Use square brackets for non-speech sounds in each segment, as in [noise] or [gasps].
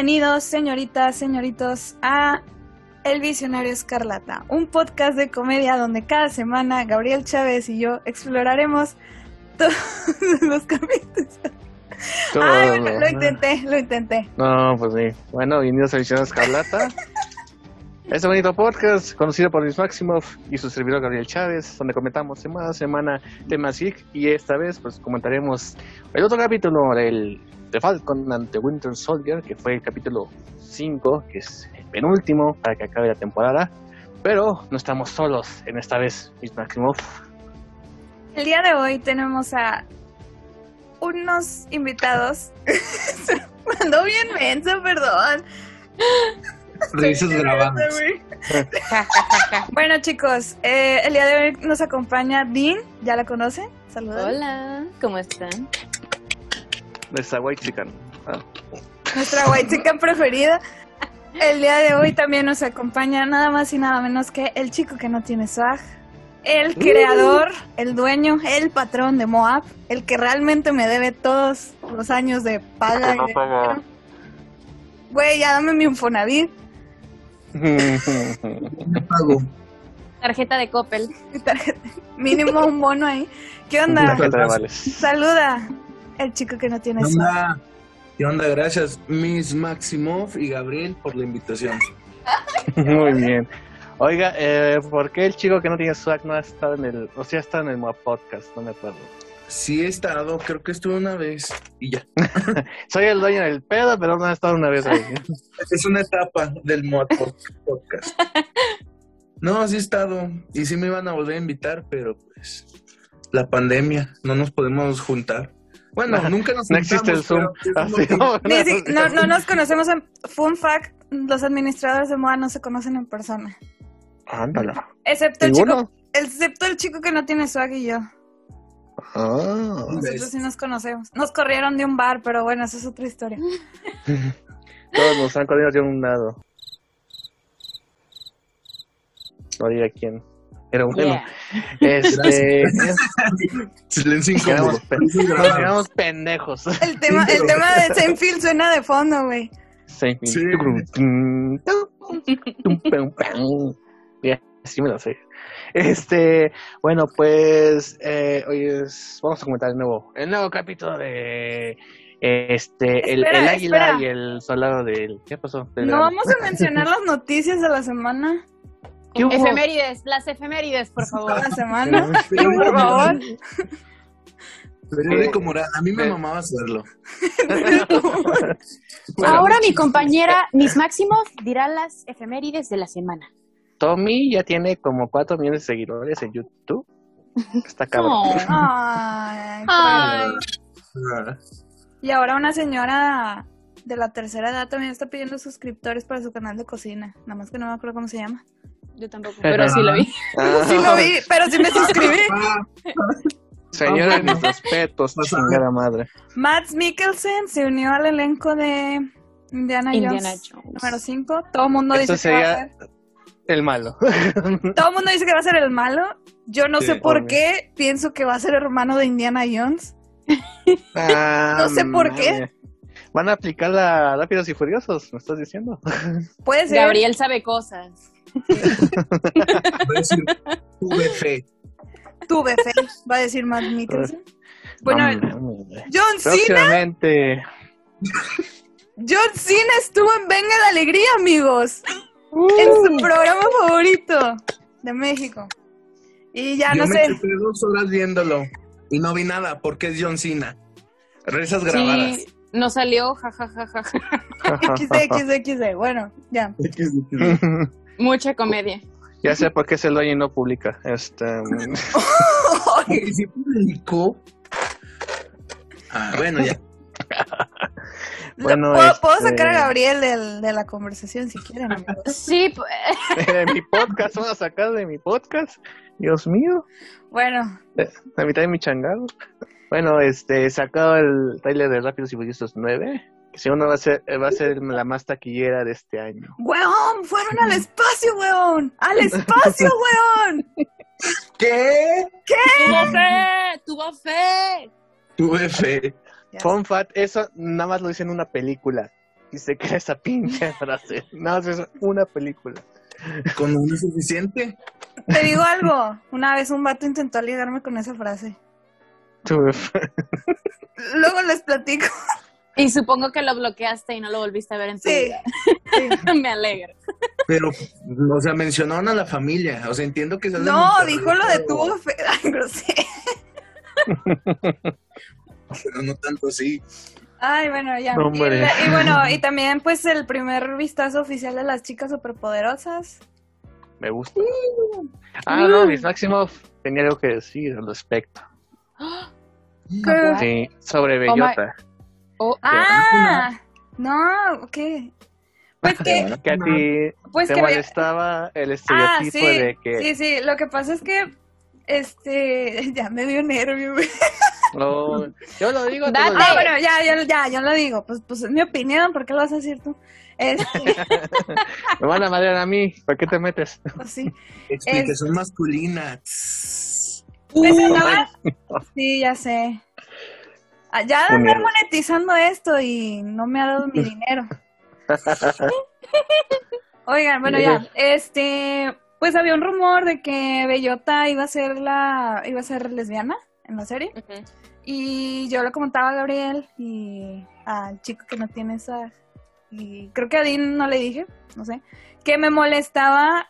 Bienvenidos, señoritas, señoritos, a El Visionario Escarlata, un podcast de comedia donde cada semana Gabriel Chávez y yo exploraremos todos [laughs] los capítulos. Todo, Ay, bueno, lo intenté, lo intenté. No, pues sí. Bueno, bienvenidos a Visión Escarlata. [laughs] Este bonito podcast conocido por Luis Maximoff y su servidor Gabriel Chávez, donde comentamos semana a semana temas geek y esta vez pues comentaremos el otro capítulo del The Falcon and the Winter Soldier, que fue el capítulo 5, que es el penúltimo para que acabe la temporada. Pero no estamos solos en esta vez, Luis Maximoff. El día de hoy tenemos a unos invitados. Se [laughs] mandó bien menso, perdón. Risas grabadas. Bueno, chicos, eh, el día de hoy nos acompaña Dean. ¿Ya la conocen? Saludos. Hola, ¿cómo están? Nuestra White Chicken. Ah, Nuestra white chicken preferida. El día de hoy también nos acompaña nada más y nada menos que el chico que no tiene swag. El creador, el dueño, el patrón de Moab, el que realmente me debe todos los años de paga. y no de paga. dinero. Güey, ya dame mi Infonavit. Me pago. Tarjeta de Coppel. tarjeta. Mínimo un bono ahí. ¿Qué onda? Tarjeta de vales. Saluda. El chico que no tiene ¿Qué? ¿Qué onda? Gracias, Miss Maximoff y Gabriel, por la invitación. [laughs] Muy bien. Oiga, eh, ¿por qué el chico que no tiene swag no ha estado en el, o sea, está en el Podcast? No me acuerdo. Sí he estado, creo que estuve una vez y ya. [laughs] Soy el dueño del pedo, pero no he estado una vez ahí. [laughs] Es una etapa del Mod Podcast. No, sí he estado y sí me iban a volver a invitar, pero pues la pandemia, no nos podemos juntar. Bueno, nunca nos No existe el Zoom. Así, es no, no, no nos conocemos en Fun Fact, los administradores de Moab no se conocen en persona. Ándala. Excepto el chico, excepto el chico que no tiene swag y yo. Ah. Nosotros sí nos conocemos. Nos corrieron de un bar, pero bueno, esa es otra historia. [laughs] Todos nos han corrido de un lado. No diga quién. Era un Yeah. Este. [laughs] Silencio incómodo. nos quedamos [laughs] pendejos. El tema, el tema de Seinfeld suena de fondo, güey. Sí. Sí. Ya, sí me lo sé. Este, bueno, pues eh, hoy es, vamos a comentar el nuevo, el nuevo capítulo de este, el, Espera, el águila espera. y el soldado del, ¿qué pasó? Del No vamos a mencionar [laughs] las noticias de la semana. ¿Qué hubo? Efemérides, las efemérides, por favor. la semana. Por favor. Periódico moral. A mí me mamaba hacerlo. [laughs] Ahora mi compañera Miss Maximoff dirá las efemérides de la semana. Tommy ya tiene como 4 millones de seguidores en YouTube. Está cabrón. Oh. Ay, [laughs] Ay. Y ahora una señora de la tercera edad también está pidiendo suscriptores para su canal de cocina. Nada más que no me acuerdo cómo se llama. Yo tampoco, pero sí lo vi. Ah, Sí lo vi, pero sí me suscribí. [laughs] Señores, mis respetos, chingada madre. Matt Mikkelsen se unió al elenco de Indiana, Indiana Jones, Jones. número 5. Todo el mundo Esto dice que va a ser, El malo. [laughs] todo el mundo dice que va a ser el malo. Yo no Sí, sé por obvio. qué pienso que va a ser hermano de Indiana Jones. Ah, No sé por qué. Van a aplicar la Rápidos y Furiosos, ¿me estás diciendo? [laughs] Puede ser. Gabriel sabe cosas. A decir VF. Tuve fe, va a decir Matt Mikkelsen. Bueno. John Cena. John Cena estuvo en Venga la Alegría, amigos. En su programa favorito de México. Y ya Yo no me sé. dos horas viéndolo y no vi nada porque es John Cena. Risas grabadas. Sí, no salió, jajajaja. XD, XD, XD. Bueno, ya. Mucha comedia. ya sé por qué es el dueño y no publica. Este, [laughs] ¿Y si publicó? Ah, bueno, ya. [laughs] Bueno, ¿Puedo, este- puedo sacar a Gabriel del- de la conversación si quieren, amigos. [laughs] Sí, pues, de mi podcast, van a sacar de mi podcast. Dios mío. Bueno, La mitad de mi changado. Bueno, este, sacado el trailer de Rápidos y Furiosos 9. Que según va a ser, va a ser la más taquillera de este año. weón, fueron al espacio, weón. Al espacio, [laughs] weón. ¿Qué? tuvo fe, tuvo fe. Tuve fe. Fun fact, eso nada más lo hice en una película. y se crea esa pinche [laughs] frase. No, es una película. Con uno es suficiente. Te digo algo. Una vez un vato intentó ligarme con esa frase. Uf. Luego les platico. Y supongo que lo bloqueaste y no lo volviste a ver en tu Sí. vida. sí. [laughs] Me alegro. Pero, o sea, mencionaron a la familia. O sea, entiendo que... No, dijo lo de grosero. [laughs] Pero no tanto así. Ay, bueno, ya. No, y, y bueno, y también pues el primer vistazo oficial de las chicas superpoderosas. Me gusta. Ah, no, Miss Maximoff tenía algo que decir al respecto. ¿Qué? Sí, sobre Bellota. Oh, Ah, no, ¿qué? Pues [laughs] que, Que a ti [laughs] pues te que molestaba el Ah, estereotipo sí, de que sí, sí, lo que pasa es que, este, [laughs] ya me dio nervio, güey. no, yo lo digo, tú Date. lo Ah, bueno, ya, ya, ya, yo lo digo, pues, pues es mi opinión, ¿por qué lo vas a decir tú? Este, me van a madrear a mí, ¿por qué te metes? pues sí. Explicación masculina. Tss. Pues andaba- Sí, ya sé. Ah, Ya de andar monetizando esto y no me ha dado mi [laughs] dinero. [laughs] Oigan, bueno, ya, este, pues había un rumor de que Bellota iba a ser la, iba a ser lesbiana en la serie. Y yo le comentaba a Gabriel y al chico que no tiene esa. Y creo que a Dean no le dije, no sé. Que me molestaba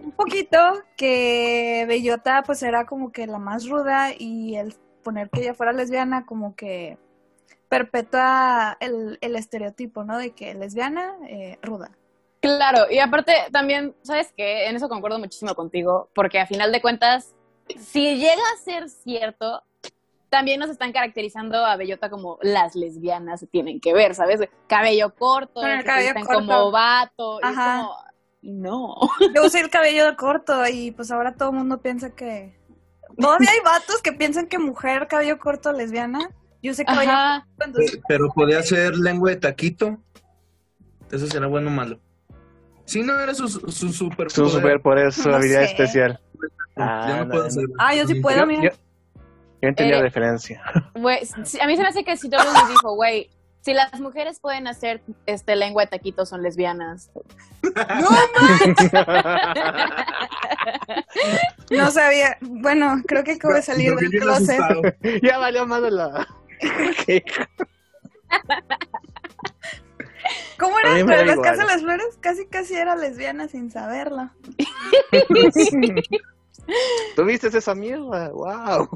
un poquito que Bellota pues era como que la más ruda y el poner que ella fuera lesbiana como que perpetúa el, el estereotipo, ¿no? De que lesbiana, eh, ruda. Claro, y aparte también, ¿sabes qué? En eso concuerdo muchísimo contigo, porque a final de cuentas, si llega a ser cierto, también nos están caracterizando a Bellota como las lesbianas se tienen que ver, ¿sabes? Cabello corto, el que cabello corto. como vato, y es como, no. Yo usé el cabello corto y pues ahora todo el mundo piensa que... Todavía [laughs] hay vatos que piensan que mujer cabello corto lesbiana. Yo usé cabello Ajá. corto, entonces Pero podía ser lengua de taquito. Eso será bueno o malo. Si no era su, su super Su super por eso, No habilidad sé. especial. Yo Ah, no no, puedo no. hacer. Ah, yo sí puedo, Yo, mira. yo, yo entendí la Eh, referencia. Sí, a mí se me hace que si todos les dijo, güey, si las mujeres pueden hacer este lengua de taquito son lesbianas. No sabía. Bueno, creo que acabo de salir del closet. ya valió más de la. ¿Qué? ¿Cómo era da las casas de las flores? Casi, casi era lesbiana sin saberlo. [laughs] ¿Tuviste esa mierda? ¡Wow!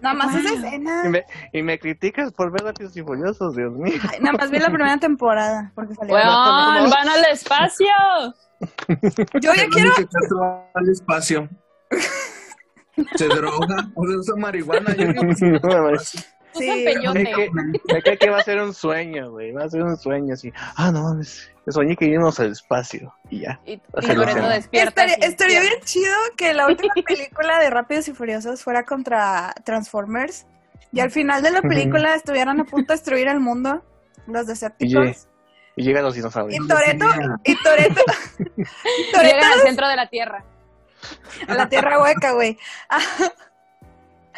Nada más esa Y escena. me, y me criticas por ver Rápidos y Furiosos, Dios mío. Ay, nada más vi la primera temporada porque salió. ¡Weón! ¡Van al espacio! Yo ya quiero. Al espacio. Se droga. O sea, usa marihuana. [laughs] sí. Peyote. que, que va a ser un sueño, güey. Va a ser un sueño así. Ah, no mames. Soñé que íbamos al espacio. Y ya. Y, y despiertas. Estaría, y estaría bien chido que la última película de Rápidos y Furiosos fuera contra Transformers y al final de la película estuvieran a punto de destruir el mundo, los Decepticons. Y llegan los dinosaurios. Y Toreto, y Toreto, y [laughs] Toretto Llegan al centro de la Tierra. a la tierra hueca, güey.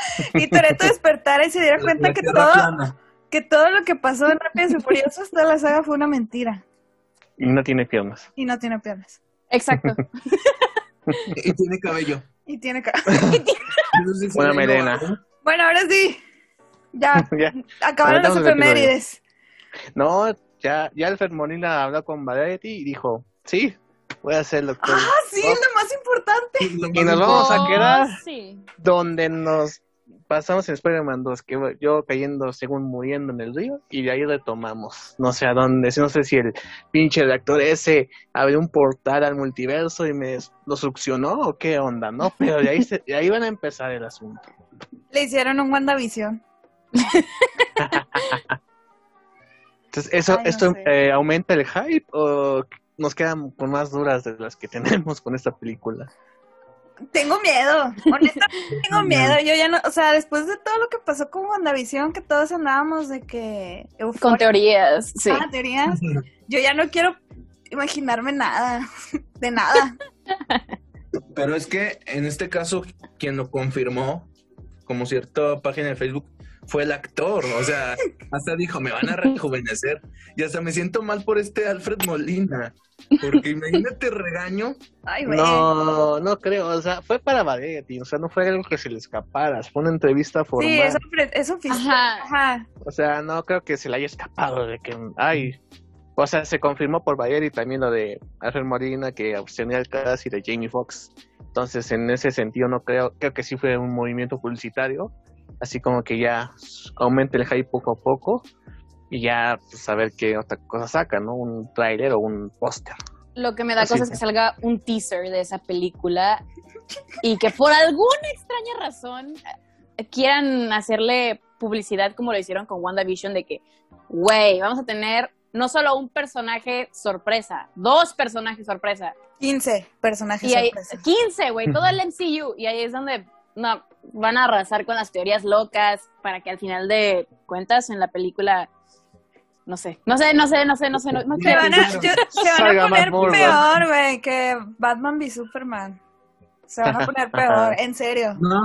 [laughs] y Toreto despertara y se diera cuenta La que todo, plana. que todo lo que pasó en Rápidos y Furiosos, toda la saga fue una mentira. Y no tiene piernas. Y no tiene piernas. Exacto. [laughs] Y tiene cabello. Y tiene ca- [laughs] Entonces, Una melena. no, Bueno, ahora sí. Ya, ya. acabaron episodio. efemérides. No, ya, ya el Fermonina habló con Variety y dijo, sí, voy a hacer lo que... Ah, sí, Oh. lo más importante. Y nos vamos a Oh, quedar sí. donde nos pasamos en Spider-Man 2, que yo cayendo según muriendo en el río, y de ahí retomamos. No sé a dónde, no sé si el pinche reactor ese abrió un portal al multiverso y me lo succionó o qué onda, ¿no? Pero de ahí, se- de ahí van a empezar el asunto. Le hicieron un WandaVision. Entonces, ¿eso, Ay, no ¿esto eh, aumenta el hype o nos quedan con más duras de las que tenemos con esta película? Tengo miedo, honestamente [laughs] tengo miedo. Yo ya no, o sea, después de todo lo que pasó con WandaVision, que todos andábamos de que Con teorías, sí. ah, teorías, yo ya no quiero imaginarme nada, de nada. Pero es que en este caso, quien lo confirmó, como cierta página de Facebook, fue el actor. O sea, hasta dijo, me van a rejuvenecer. Y hasta me siento mal por este Alfred Molina. Porque imagínate regaño. Ay, güey. No, no creo, o sea, fue para Variety, o sea, no fue algo que se le escapara, fue una entrevista formal. Sí, es, ofre- es oficial. Ajá. Ajá. O sea, no creo que se le haya escapado de que, ay, o sea, se confirmó por Variety también lo de Alfred Molina que el cast y de Jamie Foxx. Entonces, en ese sentido, no creo, creo que sí fue un movimiento publicitario, así como que ya aumente el hype poco a poco y ya pues, a ver qué otra cosa saca, ¿no? Un tráiler o un póster. Lo que me da Así cosa es que salga un teaser de esa película y que por alguna extraña razón quieran hacerle publicidad como lo hicieron con WandaVision de que, güey, vamos a tener no solo un personaje sorpresa, dos personajes sorpresa. 15 personajes Y ahí, sorpresa. 15, güey, todo el MCU. Y ahí es donde no, van a arrasar con las teorías locas para que al final de cuentas en la película, no sé, no sé, no sé, no sé, no sé, no, no Se van a, yo- se van Salga a más poner peor, güey, que Batman v Superman. Se van a poner [laughs] peor, en serio. No,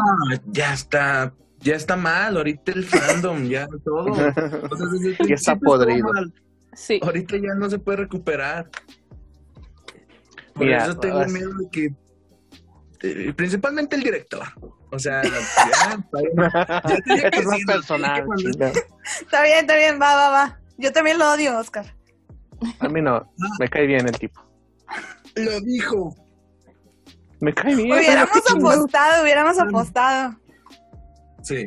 ya está. Ya está mal, ahorita el fandom, ya todo. [laughs] Ya está podrido. Sí. Ahorita ya no se puede recuperar. Por Mira, eso tengo miedo de que. Eh, principalmente el director. O sea, [laughs] ya, ya tenía que Esto es más personal. Está bien, está bien, va, va, va. Yo también lo odio, Oscar. A mí no, me cae bien el tipo. Lo dijo. Me cae bien. Hubiéramos apostado, hubiéramos apostado. Sí.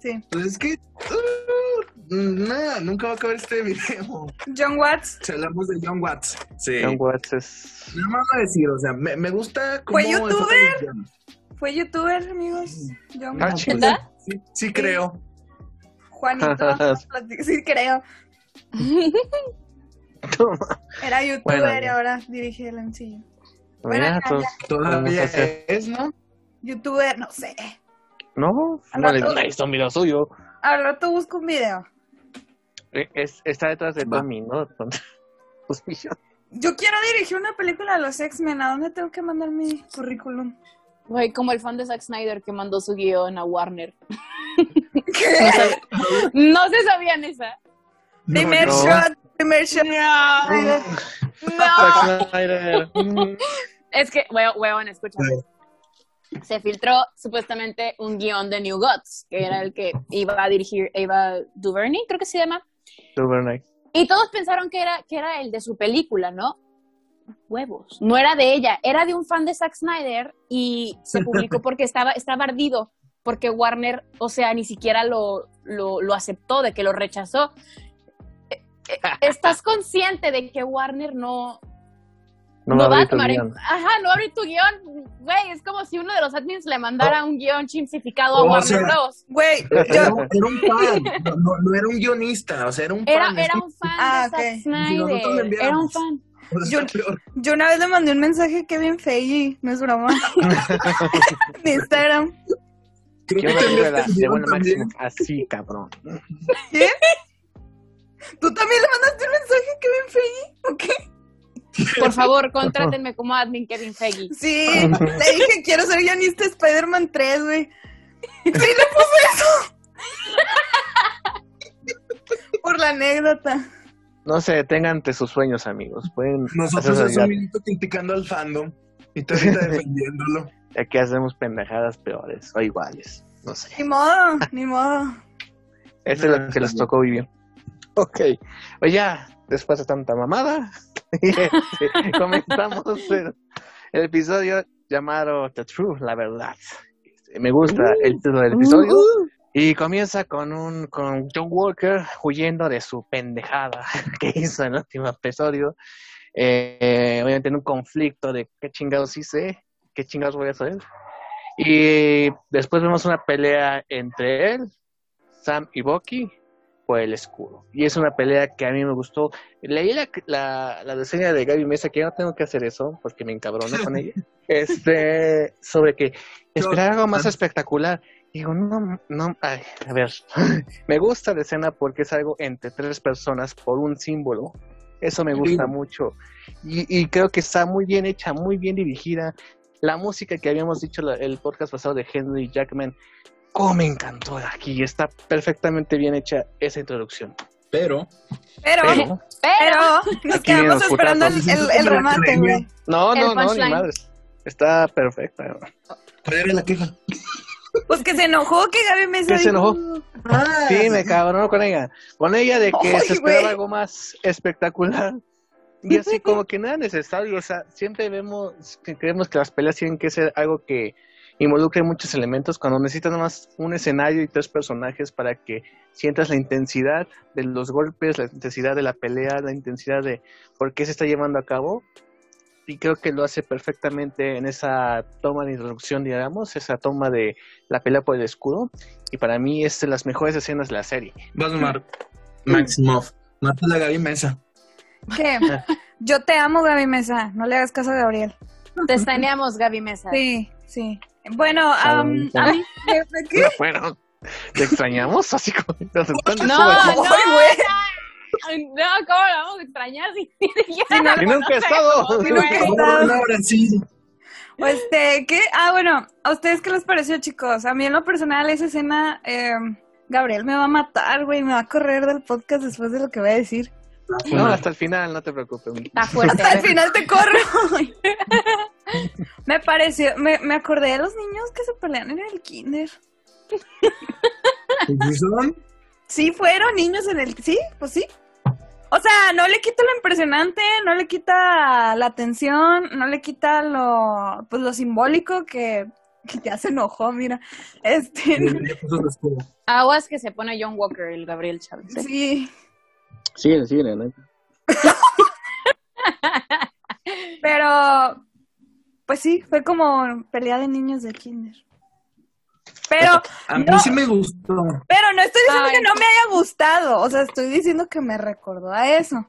Sí. Pues es que. uh, nada, nunca va a acabar este video. John Watts Si hablamos de John Watts. Sí. John Watts es... Nada más a decir, o sea, me, me gusta cómo ¿Fue youtuber? fue youtuber, amigos. John Ah, Watts. Sí, sí creo. Juanito, [laughs] sí creo. Era youtuber Bueno, y ahora dirige el ya, todos- Todavía es, ¿no? Youtuber, no sé. No, no no hizo mira suyo. Al rato busco un video. Eh, Es, está detrás de. Tommy, ¿no? [laughs] Pues. Yo quiero dirigir una película de los X-Men. ¿A dónde tengo que mandar mi currículum? Güey, como el fan de Zack Snyder que mandó su guion a Warner. [laughs] ¿Qué? No se sabían esa. No, primer no. shot, primer shot. No. Zack Snyder. Es que, weón, weón, escúchame. Se filtró supuestamente un guion de New Gods, que era el que iba a dirigir Ava DuVernay, creo que se llama. Nice. Y todos pensaron que era, que era el de su película, ¿no? Huevos. No era de ella, era de un fan de Zack Snyder y se publicó [laughs] porque estaba, estaba ardido, porque Warner, o sea, ni siquiera lo, lo, lo aceptó, de que lo rechazó. Eh, eh, ¿Estás consciente de que Warner no, No, no va a tomar en... Ajá, no va a abrir tu guion. Güey, es como si uno de los admins le mandara un guion chimsificado a Warner sea, Bros. Güey, Era, yo, era un fan, [laughs] no, era un guionista, o sea, era un Era, fan. era un fan Ah, de Zack ok. Si nosotros le Snyder. Era un fan. Yo- una vez le mandé un mensaje a Kevin Feige, no es broma. [laughs] de Instagram. Creo que te de. Así, cabrón. ¿Qué? ¿Tú también le mandaste un mensaje a Kevin Feige? ¿O qué? Por favor, contrátenme como admin Kevin Feige. Sí, le dije quiero ser guionista de Spider-Man 3, güey. Sí, le puse eso. Por la anécdota. No se detengan ante sus sueños, amigos. Pueden Nosotros hace un minuto criticando al fandom y tú ahorita [laughs] defendiéndolo. Aquí hacemos pendejadas peores o iguales. No sé. Ni modo, ni modo. Este es lo que les tocó vivir. Ok. Pues ya, después de tanta mamada, este, [laughs] comenzamos el, el episodio llamado The Truth, la verdad. Este, Me gusta el título del episodio. Y comienza con un con John Walker huyendo de su pendejada [laughs] que hizo en el último episodio. Eh, obviamente en un conflicto de qué chingados hice, qué chingados voy a hacer. Y después vemos una pelea entre él, Sam y Bucky por el escudo. Y es una pelea que a mí me gustó. Leí la, la, la reseña de Gaby Mesa, que ya no tengo que hacer eso porque me encabrono con ella. [laughs] Este, sobre que esperaba algo más espectacular. Digo, no, no, ay, a ver, [laughs] me gusta la escena porque es algo entre tres personas por un símbolo. Eso me gusta mucho. Y, y creo que está muy bien hecha, muy bien dirigida. La música que habíamos dicho la- el podcast pasado de Henry Jackman cómo me encantó aquí. Está perfectamente bien hecha esa introducción. Pero, Pero, Pero, pero, nos quedamos esperando el, putazos. el- el remate, güey. no, no, no, ni madres. Está perfecta. ¿cuál era la queja? Pues que se enojó que Gaby Mesa ¿Qué se enojó? Ah, Sí, me cabronó con ella. Con ella de que Ay, se esperaba algo más espectacular. Y así [laughs] como que nada necesario. O sea, siempre vemos que creemos que las peleas tienen que ser algo que involucre muchos elementos cuando necesitas más un escenario y tres personajes para que sientas la intensidad de los golpes, la intensidad de la pelea, la intensidad de por qué se está llevando a cabo. Y creo que lo hace perfectamente en esa toma de introducción, digamos, esa toma de la pelea por el escudo. Y para mí es de las mejores escenas de la serie. Vas, Mar. Maximoff. Mata a la Gaby Mesa. ¿Qué? Yo te amo, Gaby Mesa. No le hagas caso a Gabriel. Te extrañamos, Gaby Mesa. Sí, sí. Bueno, Ah, a mí... [laughs] ¿de qué? Bueno, ¿te extrañamos? Así como nos están No, no. Ay, no, ¿cómo la vamos a extrañar si Sí, no, Y nunca he estado. nunca he estado. Ahora, ahora sí. Este, ¿qué? Ah, bueno, ¿a ustedes qué les pareció, chicos? A mí en lo personal esa escena, eh, Gabriel me va a matar, güey, me va a correr del podcast después de lo que voy a decir. No, hasta el final, no te preocupes. Está fuerte. Hasta el final te corro. [laughs] me pareció, me, me acordé de los niños que se pelean en el kinder. ¿Y son? Sí, fueron niños en el... Sí, pues sí. O sea, no le quita lo impresionante, no le quita la atención, no le quita lo, pues lo simbólico que, que ya se enojó, mira. Este. Aguas que se pone John Walker, el Gabriel Chávez. sí. Sigue, sigue, ¿no? [laughs] Pero, pues sí, fue como pelea de niños de kinder. Pero, A mí No. sí me gustó. pero no estoy diciendo Ay. que no me haya gustado. O sea, estoy diciendo que me recordó a eso.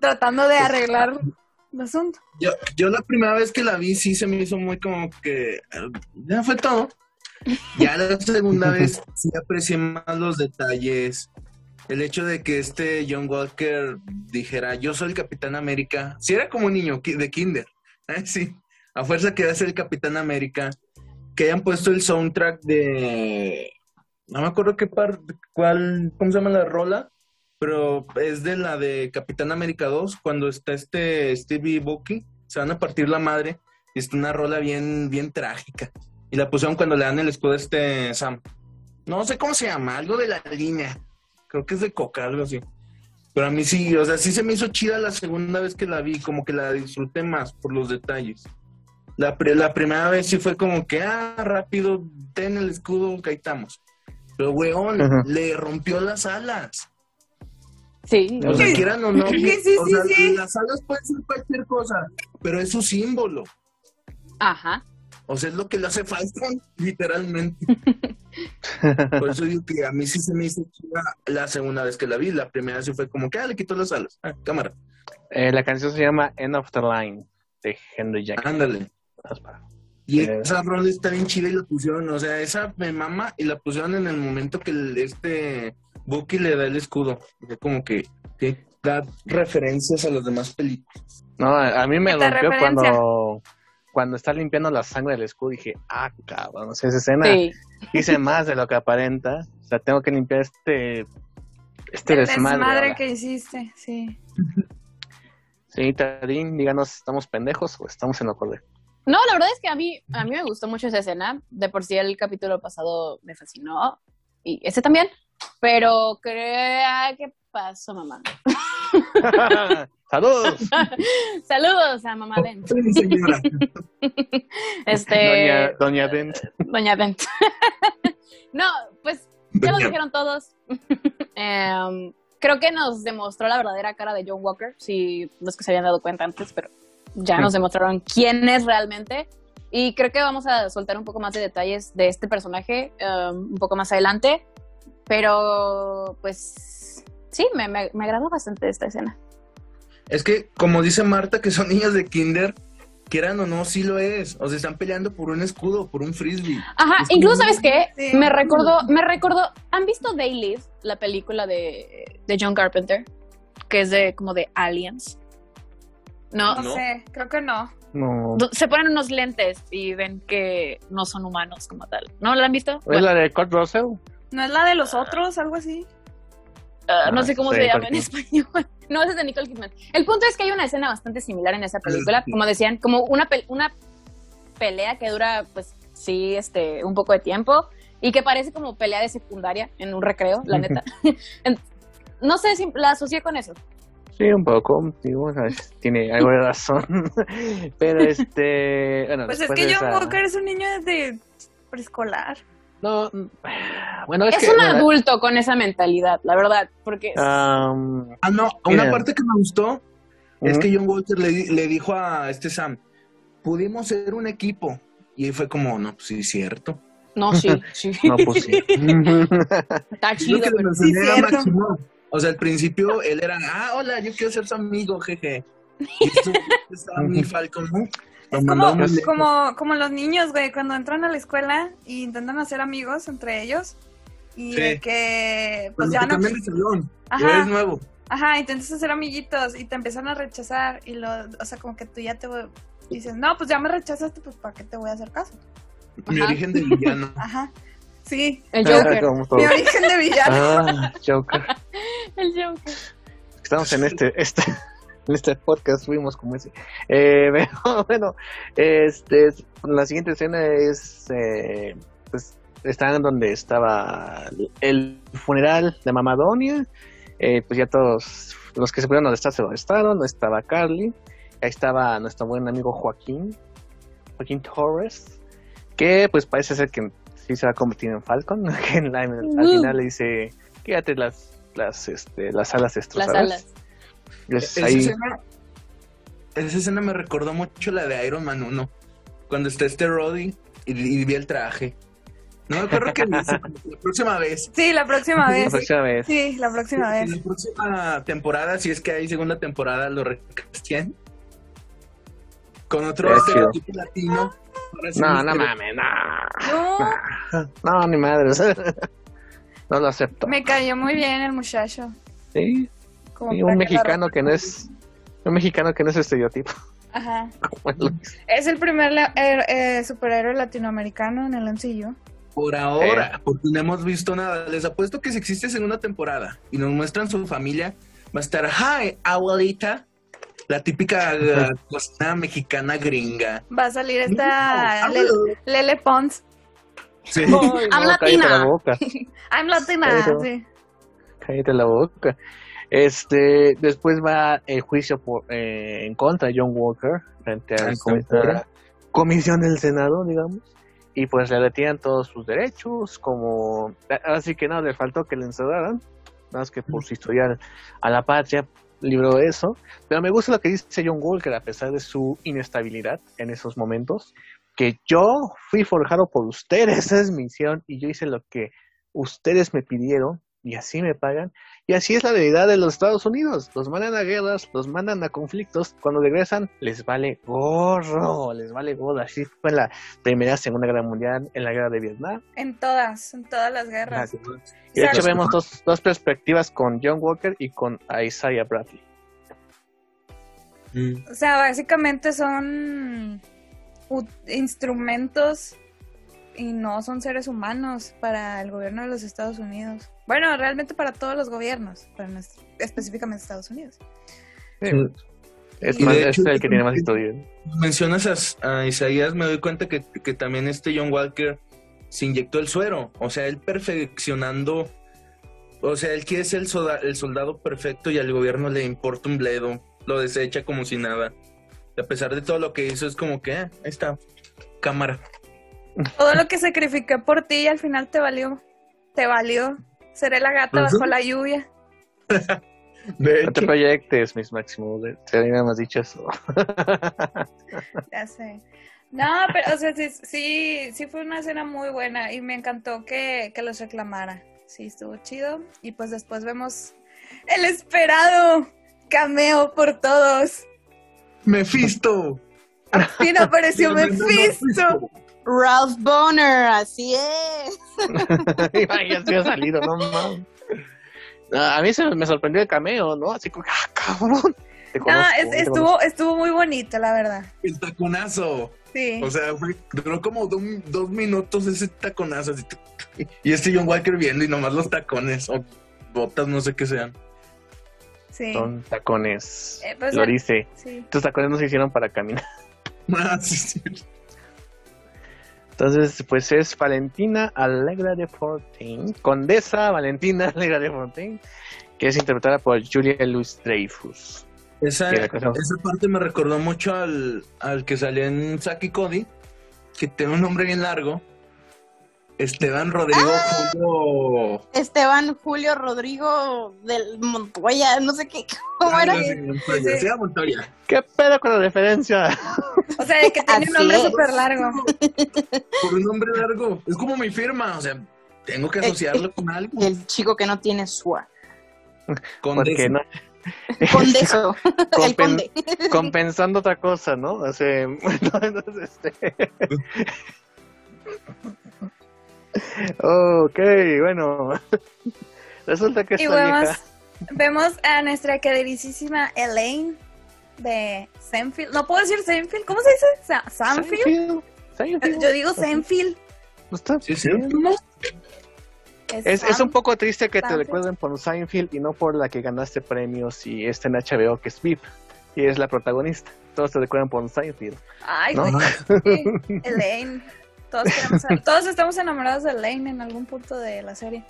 Tratando de arreglar el asunto. Yo, yo la primera vez que la vi sí se me hizo muy como que eh, ya fue todo. Ya la segunda [laughs] vez sí aprecié más los detalles. El hecho de que este John Walker dijera, yo soy el Capitán América. Sí era como un niño de kinder. [laughs] ¿eh? Sí, a fuerza que ser el Capitán América. Que hayan puesto el soundtrack de... No me acuerdo qué parte, cuál, ¿cómo se llama la rola? pero es de la de Capitán América 2, cuando está este Stevie Bucky, se van a partir la madre, y está una rola bien, bien trágica. Y la pusieron cuando le dan el escudo a este Sam. No sé cómo se llama, algo de la línea. Creo que es de Coca, algo así. Pero a mí sí, o sea, sí se me hizo chida la segunda vez que la vi, como que la disfruté más por los detalles. La, pri- la primera vez sí fue como que, ah, rápido, ten el escudo, caitamos. Pero, weón, le rompió las alas. Sí. O sea, Sí. quieran o no. Sí, sí, o sí, sea, sí. las alas pueden ser cualquier cosa, pero es su símbolo. Ajá. O sea, es lo que le hace falta, [laughs] literalmente. [laughs] Por eso [laughs] digo que a mí sí se me hizo chida la segunda vez que la vi. La primera sí fue como que, ah, le quitó las alas. Ah, cámara. Eh, la canción se llama End of the Line de Henry Jackson. Ándale. Y esa rola está bien chida y la pusieron, o sea, esa me mama y la pusieron en el momento que el- este Bucky le da el escudo. Fue como que, que da referencias a las demás películas. No, a mí me rompió referencia. cuando, cuando está limpiando la sangre del escudo. Dije, ah, cabrón, o sea, esa escena Sí. hice [laughs] más de lo que aparenta. O sea, tengo que limpiar este, este El desmadre. desmadre que hiciste, sí. Sí, Tarín, díganos, ¿estamos pendejos o estamos en lo correcto? No, la verdad es que a mí, a mí me gustó mucho esa escena. De por sí el capítulo pasado me fascinó. Y ese también. Pero crea que pasó, mamá. [laughs] [laughs] ¡Saludos! [laughs] Saludos a mamá Dent. Sí, señora. [laughs] Este, Doña, Doña Dent. Doña Dent. [laughs] no, pues ya lo dijeron todos. Em, creo que nos demostró la verdadera cara de John Walker, si los que se habían dado cuenta antes, pero ya nos demostraron quién es realmente. Y creo que vamos a soltar un poco más de detalles de este personaje em, un poco más adelante. Pero, pues, sí, me, me, me agradó bastante esta escena. Es que, como dice Marta, que son niños de kinder, quieran o no, sí lo es. O sea, están peleando por un escudo, por un frisbee. Ajá, Es como- incluso, ¿sabes qué? Sí. Me recordó, me recordó, ¿han visto They Live, la película de, de John Carpenter? Que es de como de aliens. No, No, ¿No? sé, creo que no. No. Se ponen unos lentes y ven que no son humanos como tal. ¿No la han visto? ¿Es Bueno, la de Kurt Russell? ¿No es la de los otros, algo así? ah, no Ah, sé cómo sí, se llama en español. No, ese es de Nicole Kidman. El punto es que hay una escena bastante similar en esa película, como decían, como una, pel- una pelea que dura, pues sí, este, un poco de tiempo y que parece como pelea de secundaria en un recreo, la neta. [laughs] No sé si la asocié con eso. Sí, un poco. digo, o sea, tiene algo de razón. [laughs] Pero este. Bueno, Pues es que John esa- Walker es un niño de preescolar. No. Bueno, es, Es, que. un bueno, adulto con esa mentalidad, la verdad, porque Ah, no, Mira. una parte que me gustó es que John Walker le, di- le dijo a este Sam, pudimos ser un equipo. Y fue como, no, pues sí, cierto. no, sí, [laughs] sí, No, pues sí. [laughs] está chido, que le pero mencioné sí, era cierto. Máximo. O sea, al principio él era, ah, hola, yo quiero ser su amigo, jeje. Y esto estaba [laughs] mi Falcon, ¿no? Es como, como, como los niños, güey, cuando entran a la escuela y intentan hacer amigos entre ellos. Y Sí. de que, pues ya no. salón, Ajá. eres nuevo. Ajá, intentas hacer amiguitos y te empiezan a rechazar. Y lo, o sea, como que tú ya te dices, no, pues ya me rechazaste, pues ¿para qué te voy a hacer caso? Mi origen de villano. [laughs] Ajá. Sí, el Joker, mi origen de villano. Ah, Joker. [laughs] el Joker. Estamos en este, este, en este podcast, fuimos como ese. Eh, [laughs] pero bueno, este, la siguiente escena es, eh, pues, están donde estaba el funeral de Mamadonia. Eh, pues ya todos los que se pudieron estar se lo estaron. No estaba Carly. Ahí estaba nuestro buen amigo Joaquín, Joaquín Torres, que pues parece ser que sí se va a convertir en Falcon. [laughs] Que en la- al final le dice, quédate las, las, este, las alas Las destrozadas. alas. Es Esa ahí- escena, esa escena me recordó mucho la de Iron Man 1. Cuando está este Roddy y, y vi el traje. No me acuerdo que [laughs] la próxima vez. Sí, la próxima la vez. próxima vez. Sí, la próxima En vez. la próxima temporada, si es que hay segunda temporada, lo recastean. Con otro estereotipo latino. No, no estereo- mames, no. No, [laughs] No, ni madre. o [laughs] sea, no lo acepto. me cayó muy bien el muchacho. Sí, Como sí, un mexicano que no es. Un mexicano que no es estereotipo. [laughs] Ajá. Es el primer eh, eh, superhéroe latinoamericano en el MCU. Por ahora, porque no hemos visto nada. Les apuesto que si existe segunda temporada y nos muestran su familia, va a estar, hi, abuelita. La típica eh, cocina mexicana gringa. Va a salir esta No, Lele, Lele Pons. Sí. Ay, I'm no, [laughs] latina. Cállate la boca. I'm latina. Pero- Sí. Cállate la boca. Este, después va el juicio por, eh, en contra de John Walker frente a la comisión, del Senado, digamos. Y pues le retiran todos sus derechos, como así que nada, le faltó que le encerraran, más que por su historial a la patria libró eso. Pero me gusta lo que dice John Walker, a pesar de su inestabilidad en esos momentos, que yo fui forjado por ustedes, [laughs] esa es mi misión, y yo hice lo que ustedes me pidieron, y así me pagan. Y así es la realidad de los Estados Unidos. Los mandan a guerras, los mandan a conflictos. Cuando regresan, les vale gorro, les vale gorro. Así fue en la Primera, Segunda Guerra Mundial, en la Guerra de Vietnam. En todas, en todas las guerras. Y de hecho vemos dos, dos perspectivas con John Walker y con Isaiah Bradley. Mm. O sea, básicamente son instrumentos y no son seres humanos para el gobierno de los Estados Unidos. Bueno, realmente para todos los gobiernos, pero no es- específicamente Estados Unidos. Es, más, de es hecho, el que tiene más historia. Mencionas a, a Isaías, me doy cuenta que, que también este John Walker se inyectó el suero. O sea, él perfeccionando. O sea, él quiere ser el, solda- el soldado perfecto y al gobierno le importa un bledo. Lo desecha como si nada. Y a pesar de todo lo que hizo, es como que, ah, ahí está, cámara. Todo lo que sacrifiqué por ti y al final te valió. Te valió. Seré la gata bajo la lluvia. [laughs] De No te proyectes, mis máximos. Te había más dicho eso. [laughs] [laughs] Ya sé. No, pero, o sea, sí, sí, sí fue una escena muy buena y me encantó que, que los reclamara. Sí, estuvo chido. Y pues después vemos el esperado cameo por todos. Mephisto. Al fin apareció Mephisto. Ralph Boner, así es. [laughs] Sí ha salido, no mames. A mí se me sorprendió el cameo, ¿no? Así como, ah, cabrón. No, es- estuvo, estuvo muy bonito, la verdad. El taconazo. Sí. O sea, fue- duró como do- dos minutos ese taconazo. así, y este John Walker viendo y nomás los tacones o botas, no sé qué sean. sí. Son tacones. Eh, pues, Lo dice. sí. Estos tacones no se hicieron para caminar. [laughs] Ah, sí, sí. Entonces, pues es Valentina Alegra de Fontaine, Condesa Valentina Alegra de Fontaine, que es interpretada por Julia Louis Dreyfus. Esa, esa parte me recordó mucho al, al que salía en Saki Cody, que tiene un nombre bien largo. Esteban Rodrigo Julio. Esteban Julio Rodrigo del Montoya, no sé qué, [laughs] ¿cómo era? Ah, sí, Montoya, se llama Montoya. ¿Qué pedo con la referencia? O sea, que tiene un nombre súper largo. [laughs] Por un nombre largo. Es como mi firma, o sea, tengo que asociarlo con algo. El chico que no tiene SUA. Con no, [laughs] Condeso, el conde. compensando otra cosa, ¿no? O sea, bueno, entonces, este... ok, bueno. [laughs] Resulta que Y esta vemos, vieja... vemos a nuestra queridísima Elaine de Senfield. No puedo decir Senfield, ¿cómo se dice? Sa- Sanfield. Yo digo Senfield. Está Sí, sí. Es, es un poco triste que te recuerden por Seinfeld y no por la que ganaste premios y está en HBO que es VIP y es la protagonista. Todos te recuerdan por Seinfeld. Ay, ¿no? [laughs] Elaine. Todos, estamos enamorados de Elaine en algún punto de la serie.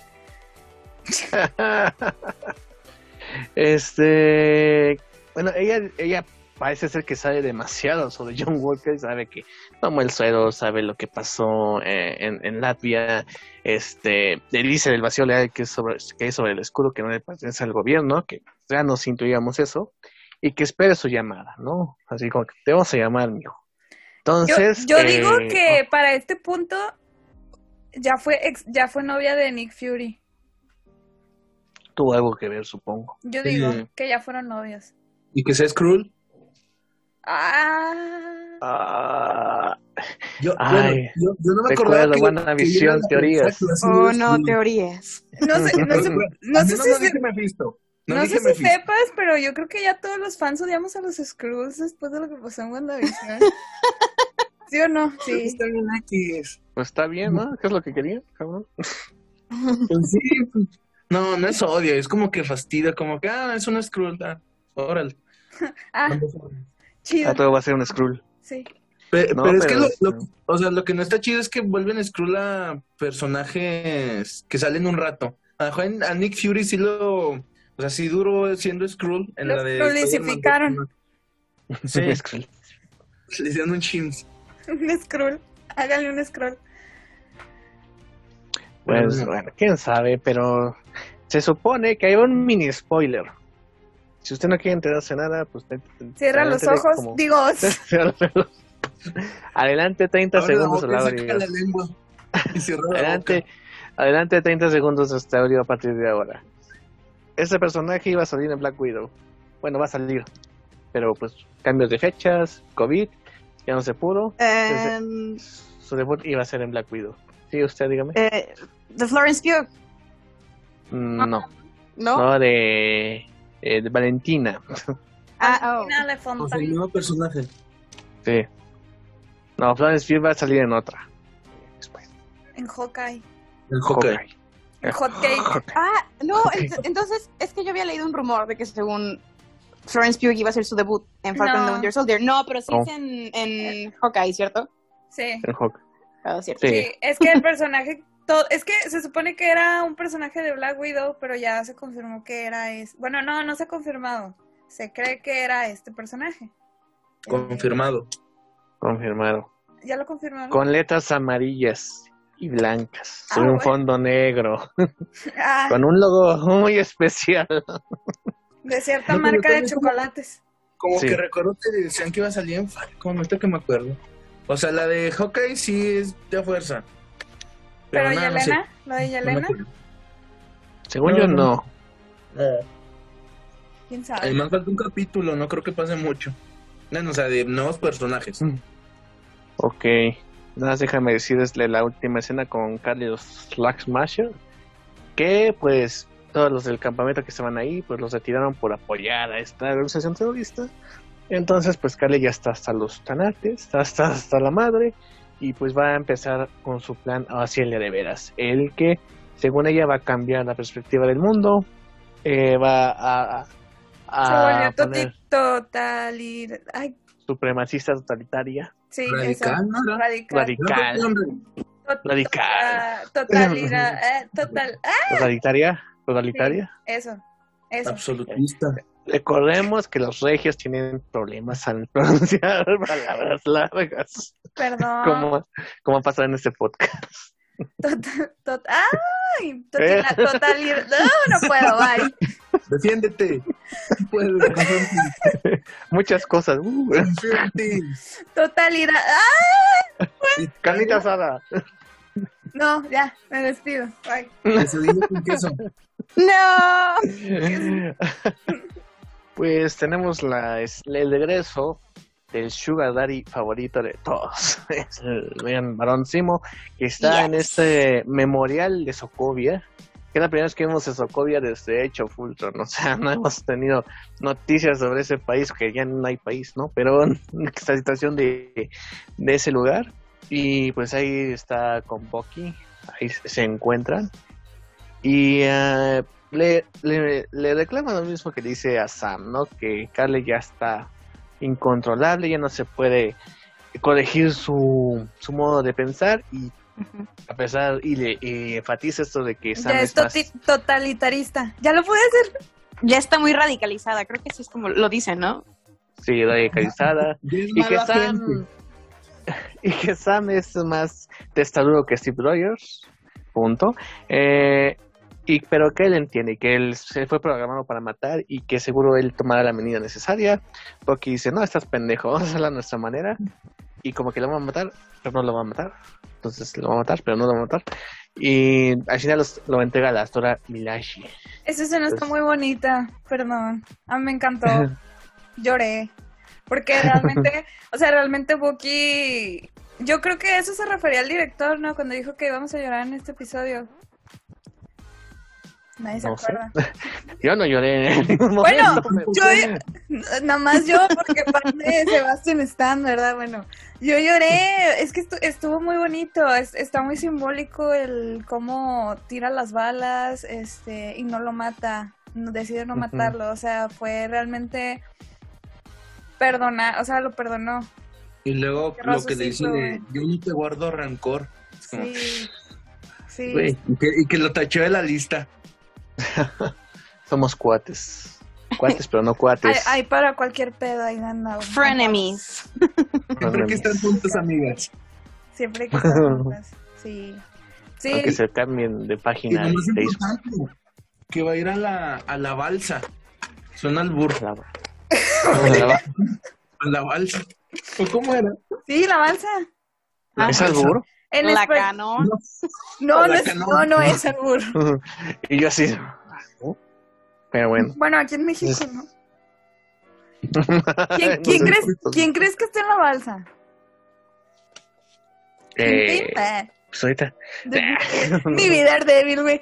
este, bueno, ella, ella parece ser que sabe demasiado sobre John Walker, sabe que tomó el suero, sabe lo que pasó eh, en, en Latvia, este, le dice del vacío leal que es sobre, que es sobre el escudo que no le pertenece al gobierno, que ya nos intuíamos eso, y que espere su llamada, ¿no? Así como que te vamos a llamar, mijo. Yo, Entonces, yo eh, digo que para este punto ya fue ex- ya fue novia de Nick Fury. tuvo algo que ver, supongo. Yo Sí. digo que ya fueron novios. Y que sea Skrull. Ah. Ah, Yo, Ay, yo, yo no me acordaba que, buena que visión, teorías. Oh, no, sí. teorías. No sé, no sé, no si, se- dije Mephisto. No, sé si Mephisto. sepas, pero yo creo que ya todos los fans odiamos a los Skrulls después de lo que pasó en WandaVision. [laughs] ¿Sí o no? Sí. Está bien X. pues está bien, ¿no? ¿Qué es lo que quería, cabrón? Pues sí. pues, No, no es odio, es como que fastidia, como que, ah, es una Skrull. Ah, órale. [laughs] Ah, chido. Ah, todo va a ser un Skrull. Sí. No, pero es que lo, lo- o sea, lo que no está chido es que vuelven Skrull a personajes que salen un rato. A, lo a Nick Fury sí lo, o sea, sí duró siendo Skrull en Lo la de Skrullicificaron. Sí, [laughs] Un Skrull. le hicieron un chins. Un Skrull. Háganle un Skrull. Pues bueno, quién sabe, pero se supone que hay un mini spoiler. Si usted no quiere enterarse nada, pues... te- te- Cierra los ojos. como- Digo. [laughs] Adelante 30 Abre la segundos boca la lengua. [laughs] Y cierra la Adelante, boca. adelante 30 segundos hasta audio a partir de ahora. Este personaje iba a salir en Black Widow. Bueno, va a salir. Pero pues cambios de fechas, COVID, ya no se pudo. Em, Su debut iba a ser en Black Widow. Sí, usted dígame. eh, de Florence Pugh, Mm, no, ¿no? no de, eh, de Valentina. Ah, oh. Fontaine. el nuevo personaje. Sí. No, Florence Pugh va a salir en otra. Después. En Hawkeye. El Hawkeye. Hawkeye. En Hot Cake. Ah, no, entonces es que yo había leído un rumor de que según Florence Pugh iba a hacer su debut en Falcon No. and the Winter Soldier. No, pero sí No. es en, en Hawkeye, ¿cierto? Sí. En Hawkeye. Ah, cierto. Sí. Sí, es que el personaje, todo, es que se supone que era un personaje de Black Widow, pero ya se confirmó que era es, bueno, no, no se ha confirmado. Se cree que era este personaje. Confirmado. Confirmado. Ya lo confirmaron. Con letras amarillas y blancas. Ah, Sobre un fondo negro. [laughs] Ah, Con un logo muy especial. De cierta No, pero marca de como- chocolates. Como Sí. que recuerdo que decían que iba a salir en Falcon, ahorita que me acuerdo. O sea, la de Hawkeye sí es de fuerza. Pero nada, no sé. Yelena, lo de Yelena. Según No, yo, no. no. No. quién sabe. Además falta un capítulo, no creo que pase mucho. Bueno, o sea, de nuevos personajes. Mm. Ok. Nada más déjame decirles la última escena con Carlos Slagsmasher. Que pues todos los del campamento que estaban ahí, pues los retiraron por apoyar a esta organización terrorista. Entonces, pues Carly ya está hasta los tanates, está hasta, hasta la madre, y pues va a empezar con su plan hacia el de veras. El que, según ella, va a cambiar la perspectiva del mundo, eh, va a, a, Se volvió supremacista totalitaria. sí, Radical. Radical. Radical. Ah, Totalira, eh, total. ah, Totalitaria. Eso, eso. Absolutista. Recordemos que los regios tienen problemas al pronunciar [laughs] palabras largas, Perdón. como, como ha pasado en este podcast. Total, tot- ¡Ay! Total, totalira- No, no puedo, bye. Defiéndete. Muchas cosas. Uh. ¡Ah! carnita asada. No, ya, me despido. Bye. Quesadilla con queso. No. Pues tenemos la, el regreso del Sugar Daddy favorito de todos. [laughs] Es el gran Simo, que está en este memorial de Sokovia. Que es la primera vez que vemos a Sokovia desde Hecho Fulton. O sea, [laughs] no hemos tenido noticias sobre ese país, que ya no hay país, ¿no? Pero [laughs] esta situación de, de ese lugar. Y pues ahí está con Bucky, ahí se encuentran. Y eh, le, le, le reclama lo mismo que dice a Sam, ¿no? Que Carly ya está incontrolable, ya no se puede corregir su, su modo de pensar y a pesar y le y enfatiza esto de que Sam Ya es es más toti- totalitarista. Ya lo puede hacer. Ya está muy radicalizada, creo que sí es como lo dicen, ¿no? sí, radicalizada [laughs] Y que Sam [laughs] y que Sam es más testarudo que Steve Rogers punto eh, y pero que él entiende que él se fue programado para matar y que seguro él tomará la medida necesaria porque dice no estás pendejo [laughs] vamos a hacerlo a nuestra manera y como que lo va a matar pero no lo va a matar entonces lo va a matar pero no lo va a matar y al final los- lo entrega a la Astora Milashi Esa escena está Pues- muy bonita. Perdón. A mí me encantó. [laughs] Lloré. Porque realmente, o sea, realmente Bucky. Yo creo que eso se refería al director, ¿no? Cuando dijo que íbamos a llorar en este episodio. Nadie se No sé. acuerda. [laughs] yo no lloré en [laughs] ningún Bueno, momento. yo n- nada más yo, porque parte de Sebastian Stan, ¿verdad? Bueno, yo lloré, es que estu- estuvo muy bonito, es- está muy simbólico el cómo tira las balas, este, y no lo mata, decide no matarlo, o sea, fue realmente perdonar, o sea, lo perdonó, Y luego lo que le dice racioso, de, yo no te guardo rencor. Es como, sí, sí, güey, y, que, y que lo tachó de la lista. [laughs] somos cuates cuates pero no hay, cuates hay para cualquier pedo, ahí anda. uno. Frenemies. Siempre que están juntos, amigas. Siempre que están juntas, sí. Sí, aunque se cambien de Y página lo de más importante, que va a ir a la, a la balsa. Suena al burro. La- la- [laughs] A la balsa. ¿O cómo era? sí, la balsa. ¿Es albur? En La cano. No, no La es, no, no [laughs] es albur. y yo así. Pero bueno. Bueno, aquí en México, ¿no? [laughs] ¿Quién, No quién crees, ¿Quién crees que está en la balsa? Eh, pues ahorita. [laughs] Mi vida es débil, güey.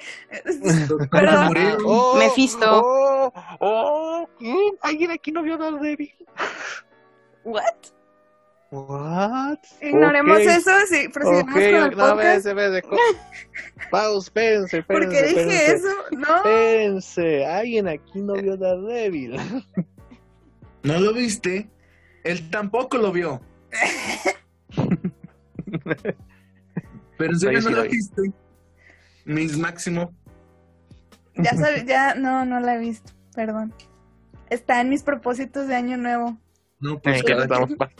Perdón. Oh, Mephisto. Oh, oh, ¿quién? ¿Alguien aquí no vio Daredevil? What? What? Ignoremos eso, sí, prosigamos Ok, con el no, podcast. espérense, espérense. [laughs] Pausa, espérense, espérense. ¿Por qué dije eso? No. Espérense, alguien aquí no vio Daredevil. [laughs] ¿no lo viste? Él tampoco lo vio. [laughs] Pero en serio no lo lo vi. viste. Miss Máximo. Ya sabes, ya, no, no la he visto, perdón. Está en mis propósitos de año nuevo. No, pues Eh, que pa-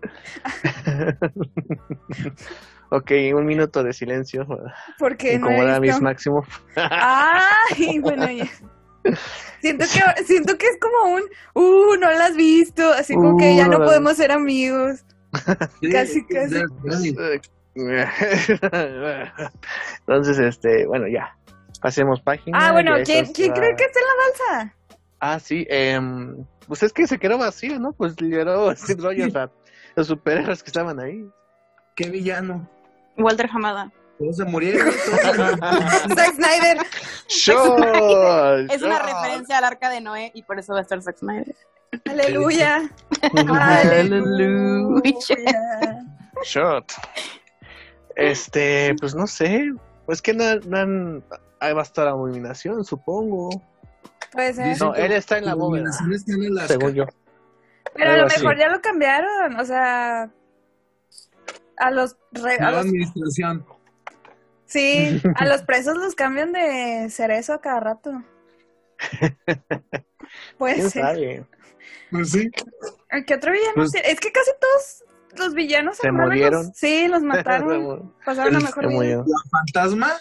[laughs] ok, un minuto de silencio. Porque no he Incomodar a mis máximo. Ay, [laughs] bueno, ya. Siento que, siento que es como un, uh, no la has visto, así como que Uh, ya no no podemos ser amigos. Sí, casi, casi. Entonces, este, bueno, ya. Pasemos página. Ah, bueno, ¿quién, ¿quién cree que está en la balsa? Ah, sí. Eh, pues es que se quedó vacío, ¿no? Pues liberó Steve Rogers a los superhéroes que estaban ahí. Qué villano. Walter Hamada. Todos se murieron. [laughs] Zack Snyder. [laughs] Shot. Es una referencia al arca de Noé y por eso va a estar Zack Snyder. Aleluya. Aleluya. Shot. Este, pues no sé. Pues que no, no- ahí va a estar abominación, supongo. Puede ser. Dice- No, él está en la bóveda, según yo. Pero a lo así. mejor ya lo cambiaron. O sea, a los, re- a los administración. sí, [laughs] a los presos los cambian de cerezo a cada rato. Puede ¿Quién ser. Pues sí. ¿Qué otro villano? Pues- es que casi todos los villanos ¿Se murieron? los- [laughs] sí, los [laughs] mataron. Pasaron a mejor vida. La fantasma.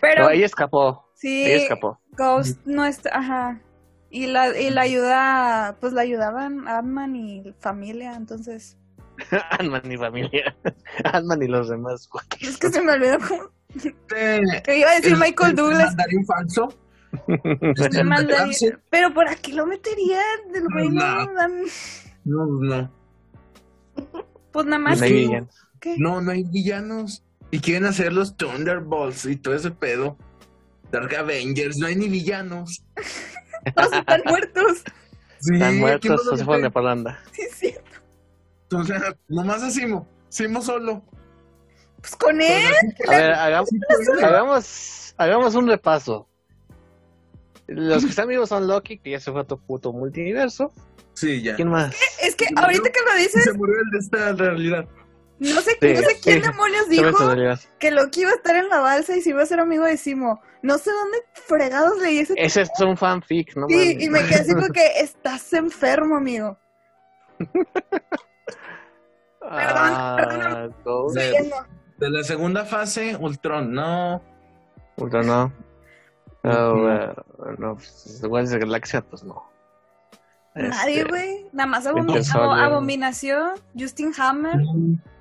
Pero No, ella escapó. sí, Ella escapó. Ghost no está, ajá. Y la, y la ayuda, pues la ayudaban Ant-Man y familia, entonces. [laughs] Ant-Man y familia. [laughs] Ant-Man y los demás. güey. Es que se me olvidó cómo. Este, Que iba a decir el- Michael el Douglas. mandarín falso. Este, el mandarín-. Pero por aquí lo meterían del güey, no, No. dan- No, no. Pues nada más. No hay que- villano. ¿qué? No, no hay villanos. Y quieren hacer los Thunderbolts y todo ese pedo. Dark Avengers, no hay ni villanos. [laughs] Todos están muertos. Sí, Están ¿quién muertos, a se fueron de parranda. Sí, sí. O sea, nomás a Simo. Simo solo. Pues con él. A ver, hagamos, Sí, hagamos, hagamos un repaso. Los que están vivos son Loki, que ya se fue a tu puto multiverso. Sí, ya. ¿Quién más? Es que ahorita que lo dices, Se murió el de esta realidad. no sé, Sí, no sé quién sí. demonios ¿Qué dijo que Loki iba a estar en la balsa y se iba a ser amigo de Simo. No sé dónde fregados leí ese Ese es un fanfic, ¿no? Sí, y me quedé así porque [laughs] estás enfermo, amigo. [laughs] Ah, perdón. De- Siguiendo. De la segunda fase, Ultron, no. Puta, no. No, no, pues, Guardianes de la Galaxia, pues no. Nadie, Este, güey. Nada más abomi-. Abominación, Justin Hammer.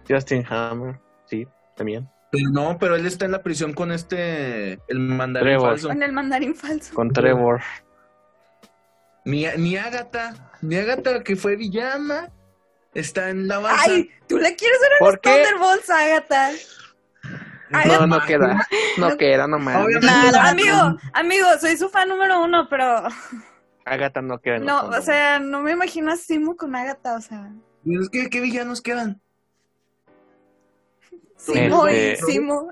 Justin Hammer, sí, también. Pero no, pero él está en la prisión con este. El mandarín Trevor. falso. Con el mandarín falso. Con Trevor. Ni, ni Agatha. Ni Agatha, que fue villana. Está en la balsa. Ay, tú le quieres ver a ¿Por los qué? Thunderbolts, Agatha. No, no, [laughs] no queda. No queda, no la verdad, Amigo, amigo, soy su fan número uno, pero Agatha no queda. en los no, o sea, no me imagino a Simo con Agatha, o sea. Es que, ¿qué villanos quedan? Simo y Simo.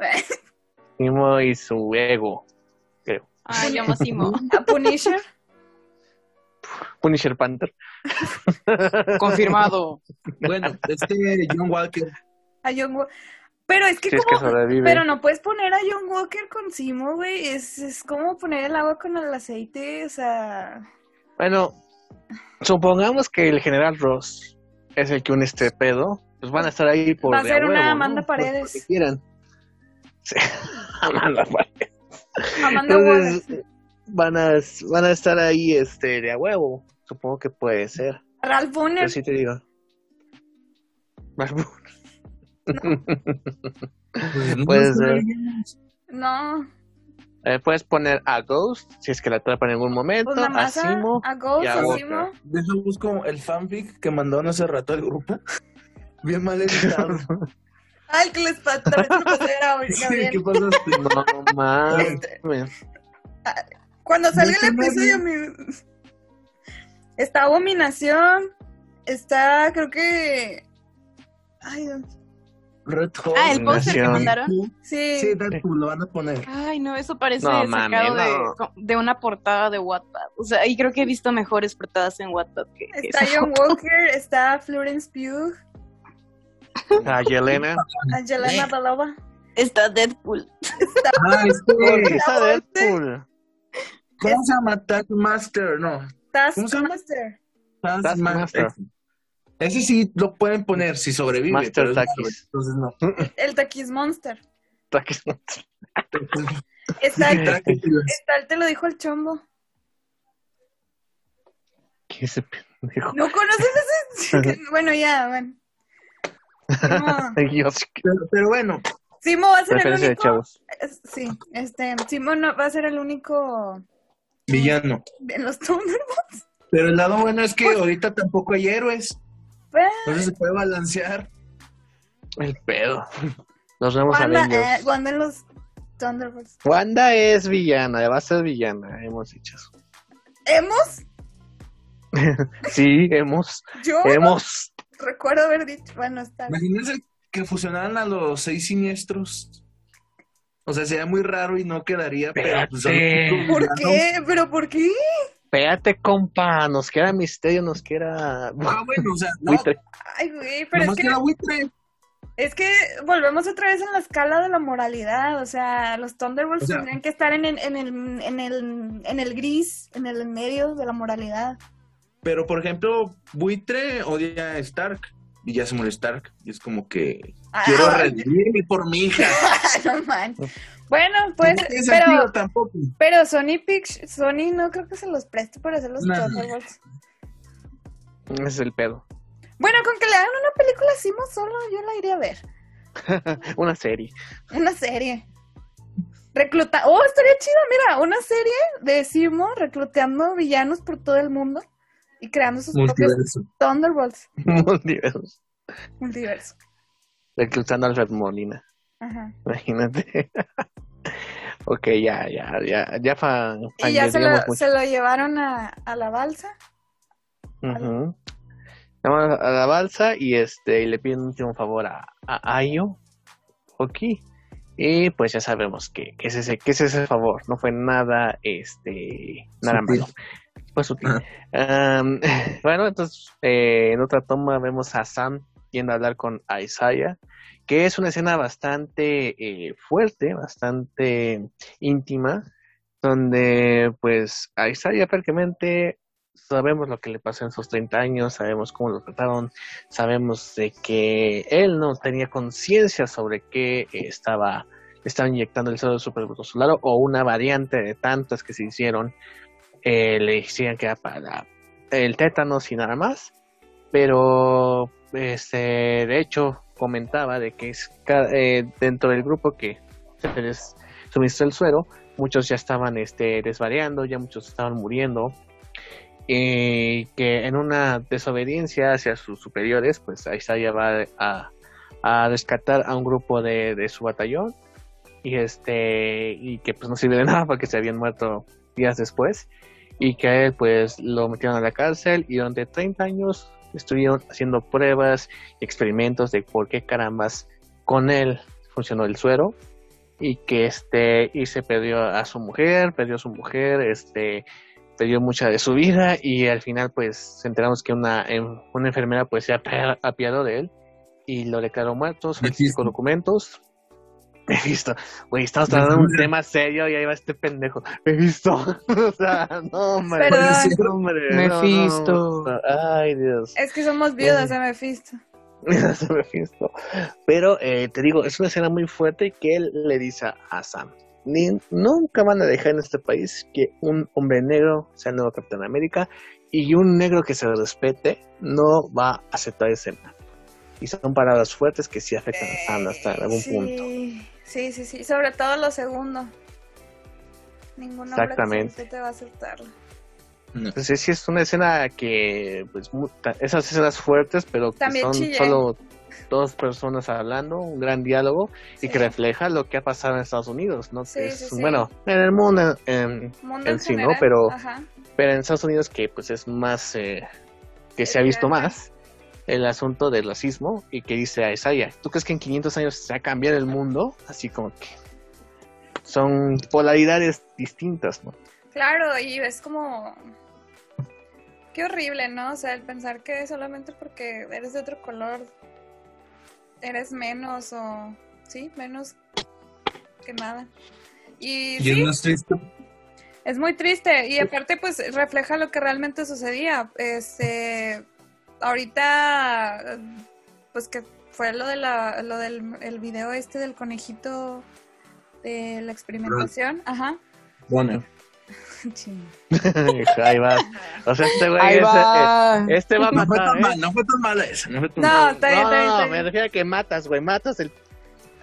Simo y su ego. Creo. Ay, yo amo Simo. A Punisher. Punisher Panther. [laughs] Confirmado. Bueno, este John Walker. A John Wa- Pero es que Si es que como... Pero no puedes poner a John Walker con Simo, güey. Es, es como poner el agua con el aceite, o sea... Bueno, supongamos que el general Ross es el que une este pedo. Pues van a estar ahí por. Va a ser una ¿no? Amanda Por- Paredes. porque quieran. Sí. [laughs] Amanda Paredes. Amanda Entonces, van a, van a estar ahí este, de a huevo. Supongo que puede ser. Ralph Bonner. Yo sí te digo. Pues, no Puede ser. No. Eh, puedes poner a Ghost, si es que la atrapa en algún momento. Pues nada a Simo. a Ghost, y a a. Simo. Deja busco el fanfic que mandaron hace rato al grupo. Bien mal editado. [laughs] Ay, que les pa- también te lo pasé a Sí. ¿Qué pasaste? No mames. Cuando salga el No sé episodio, mi- está Abominación. Está, creo que. Ay, Dios. Red. Ah, el póster que mandaron. sí. Sí, Deadpool, lo van a poner. Ay, no, eso parece No, sacado mami, de, no. de una portada de Wattpad. O sea, y creo que he visto mejores portadas en Wattpad que Está John Walker, está Florence Pugh, [laughs] A Yelena. Angelina Balova. Está Deadpool. Ah, este. Está Deadpool. ¿Cómo se llama? Taskmaster, no. Taskmaster. Taskmaster. Ese sí lo pueden poner si sobrevive. Master Takis. Entonces no. [laughs] El Takis Monster. Takis. Está, Takis. está, él te lo dijo el chombo. ¿Qué ese pendejo? ¿No conoces ese? [laughs] bueno, ya, bueno. Simo, Ay, Dios, qué [laughs] Pero, pero bueno, Simo va a ser el referencia de único. es- Sí, este, Simo no, va a ser el único villano. en los Thunderbolts. Pero el lado bueno es que ahorita tampoco hay héroes. Pues, Entonces se puede balancear. El pedo. [laughs] Los nuevos Wanda, Avengers. eh, Wanda en los Thunderbolts. Wanda es villana, va a ser villana, hemos dicho eso. ¿Hemos? [laughs] Sí, hemos, Yo hemos. Recuerdo haber dicho, bueno, está bien. Imagínense que fusionaran a los seis siniestros. O sea, sería muy raro y no quedaría, pero pues, ¿Por qué? ¿Pero por qué? Espérate, compa, nos queda misterio, nos queda... Ah, bueno, o sea, [laughs] no, buitre. Ay, güey, pero es que, queda buitre. es que volvemos otra vez en la escala de la moralidad. O sea, los Thunderbolts O sea- tendrían que estar en el, en, el, en, el, en el gris, en el medio de la moralidad. Pero, por ejemplo, buitre odia a Stark. Y ya se muere Stark. Y es como que quiero Ah, redimirme por mi hija. [laughs] no manches. Bueno, pues, no pero, tampoco. pero Sony Pictures, Sony no creo que se los preste para hacer los No. Thunderbolts. Ese es el pedo. Bueno, con que le hagan una película así más solo, yo la iría a ver. [laughs] Una serie. Una serie. Recluta. Oh, estaría chido, mira, una serie de Simo recluteando villanos por todo el mundo y creando sus propios Multiverso. Thunderbolts. Multiversos. [laughs] Multiverso. Reclutando a Alfred Molina. Ajá. Imagínate. [laughs] ok, ya, ya, ya, ya fa, Y ya se lo, se lo llevaron a, a la balsa. Vamos a la balsa y este y le piden un último favor a, a Ayo. Ok. Y pues ya sabemos que, que es ese, que es ese favor. No fue nada, este, nada Sutil. malo. Am, [laughs] bueno, entonces eh, en otra toma vemos a Sam yendo a hablar con Isaiah, que es una escena bastante eh, fuerte, bastante íntima, donde pues a Isaiah prácticamente sabemos lo que le pasó en sus 30 años, sabemos cómo lo trataron, sabemos de que él no tenía conciencia sobre eh, estaba estaba inyectando el suelo superglutosolario o una variante de tantas que se hicieron eh, le decían que era para el tétanos y nada más. Pero este de hecho comentaba de que eh, dentro del grupo que se les suministró el suero muchos ya estaban este desvariando ya muchos estaban muriendo. Y que en una desobediencia hacia sus superiores pues Isaiah va a, a a un grupo de, de su batallón. Y este y que pues no sirve de [laughs] nada porque se habían muerto días después y que a él pues lo metieron a la cárcel y durante 30 años estuvieron haciendo pruebas y experimentos de por qué carambas con él funcionó el suero y que este y se perdió a su mujer, perdió a su mujer, este perdió mucha de su vida y al final pues se enteramos que una, em- una enfermera pues se apia- apiadó de él y lo declaró muerto, Mephisto. documentos. Me [laughs] he visto, güey, estamos hablando de un tema serio y ahí va este pendejo. Me he visto. [laughs] o sea, no, hombre. Perdón. no, hombre, no, no. Ay, Dios. Es que somos viudas de Mephisto. [laughs] Se me fiestó. Pero eh, te digo, es una escena muy fuerte que él le dice a Sam. Ni, nunca van a dejar en este país que un hombre negro sea el nuevo Capitán América y un negro que se respete no va a aceptar ese mal. Y son palabras fuertes que sí afectan a Sam hasta algún sí, punto. Sí, sí, sí. Sobre todo lo segundo. Ningún hombre Exactamente. te va a aceptarlo. No. Entonces sí es una escena que, pues, esas escenas fuertes, pero que También son chillé. solo dos personas hablando, un gran diálogo y que refleja lo que ha pasado en Estados Unidos, ¿no? Sí, Que es, sí, sí. bueno, en el mundo, en, Mundo En en sí, ¿no? Pero- Ajá. pero en Estados Unidos que pues es más, eh, que se ha visto más el asunto del racismo y que dice a Isaiah, ¿tú crees que en 500 años se va a cambiar el mundo? Así como que son polaridades distintas, ¿no? Claro, y es como... Qué horrible, ¿no? O sea, el pensar que solamente porque eres de otro color eres menos o... Sí, menos que nada. Y Y sí, es más triste. es muy triste. Y aparte, pues, refleja lo que realmente sucedía. Este... Ahorita... Pues que fue lo, de la, lo del el video este del conejito de la experimentación. Ajá. Bueno. [laughs] [laughs] Ahí va. O sea, este güey, ese- va. eh, este va a no fue matar, tan ¿eh? mal, no fue tan mala esa. No fue tan No, mala. está bien, No, está bien, no, me refiero a que matas, güey, matas el,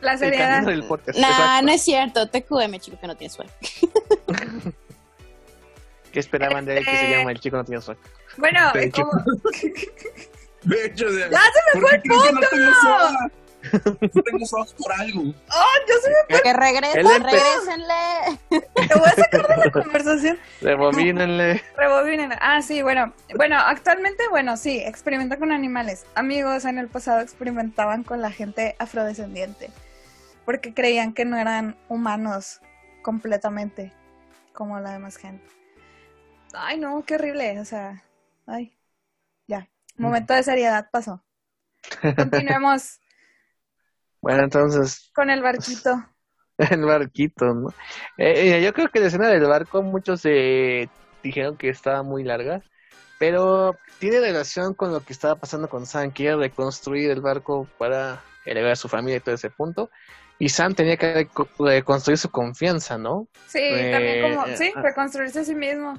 La el seriedad. del podcast. Nah, Exacto. no es cierto. TQM, chico, que no tiene suerte. [laughs] ¿Qué esperaban de él que se Este- llama El Chico No Tiene Suerte? Bueno, De hecho. como... [laughs] De hecho, de... ¡Ya se me ¿por fue el que no punto! tengo ojos por algo. ¡Oh, yo soy Que regresen, Él empe- regrésenle. [laughs] Te voy a sacar de la [laughs] conversación. Rebobínenle. Rebobinen. Ah, sí, bueno. Bueno, actualmente, bueno, sí, experimenta con animales. Amigos en el pasado experimentaban con la gente afrodescendiente. Porque creían que no eran humanos completamente como la demás gente. Ay, no, qué horrible. O sea, ay. Ya. Momento de seriedad pasó. Continuemos [laughs] Bueno, entonces, con el barquito. [laughs] el barquito, ¿no? Eh, eh, yo creo que la escena del barco, muchos eh, dijeron que estaba muy larga, pero tiene relación con lo que estaba pasando con Sam, quiere reconstruir el barco para elevar a su familia y todo ese punto. Y Sam tenía que reco- reconstruir su confianza, ¿no? Sí, también como, eh, sí, ah. reconstruirse a sí mismo.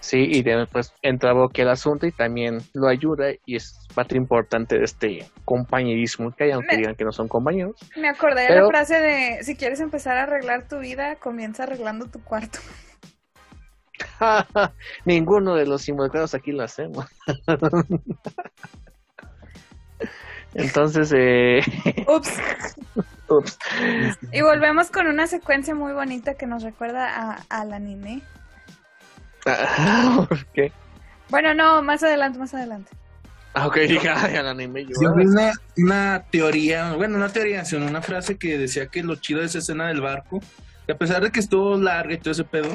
Sí, y después entra Bucky al asunto y también lo ayuda y es parte importante de este compañerismo que hay, aunque Me- digan que no son compañeros. Me acordé de la frase de, si quieres empezar a arreglar tu vida, comienza arreglando tu cuarto. [laughs] Ninguno de los involucrados aquí lo hacemos. [laughs] Entonces, eh, [laughs] Ups. ups. Y volvemos con una secuencia muy bonita que nos recuerda a, al anime. [laughs] ¿Por qué? Bueno, no, más adelante, más adelante. Ah, ok, dije, ay, al anime. Yo, vi una, una teoría, bueno, una teoría, sino una frase que decía que lo chido de esa escena del barco, que a pesar de que estuvo larga y todo ese pedo,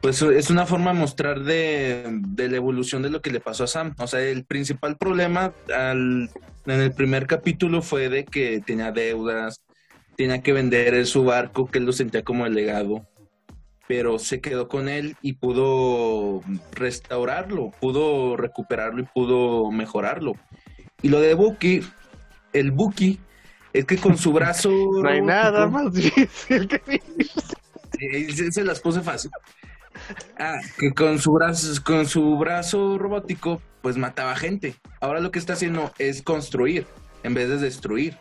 pues es una forma de mostrar de, de la evolución de lo que le pasó a Sam. O sea, el principal problema al, en el primer capítulo fue de que tenía deudas, tenía que vender su barco, que él lo sentía como el legado. Pero se quedó con él y pudo restaurarlo, pudo recuperarlo y pudo mejorarlo. Y lo de Buki, el Buki, es que con su brazo. [laughs] no hay nada más difícil que se, se las puse fácil. Ah, que con su brazo, con su brazo robótico, pues mataba gente. Ahora lo que está haciendo es construir en vez de destruir.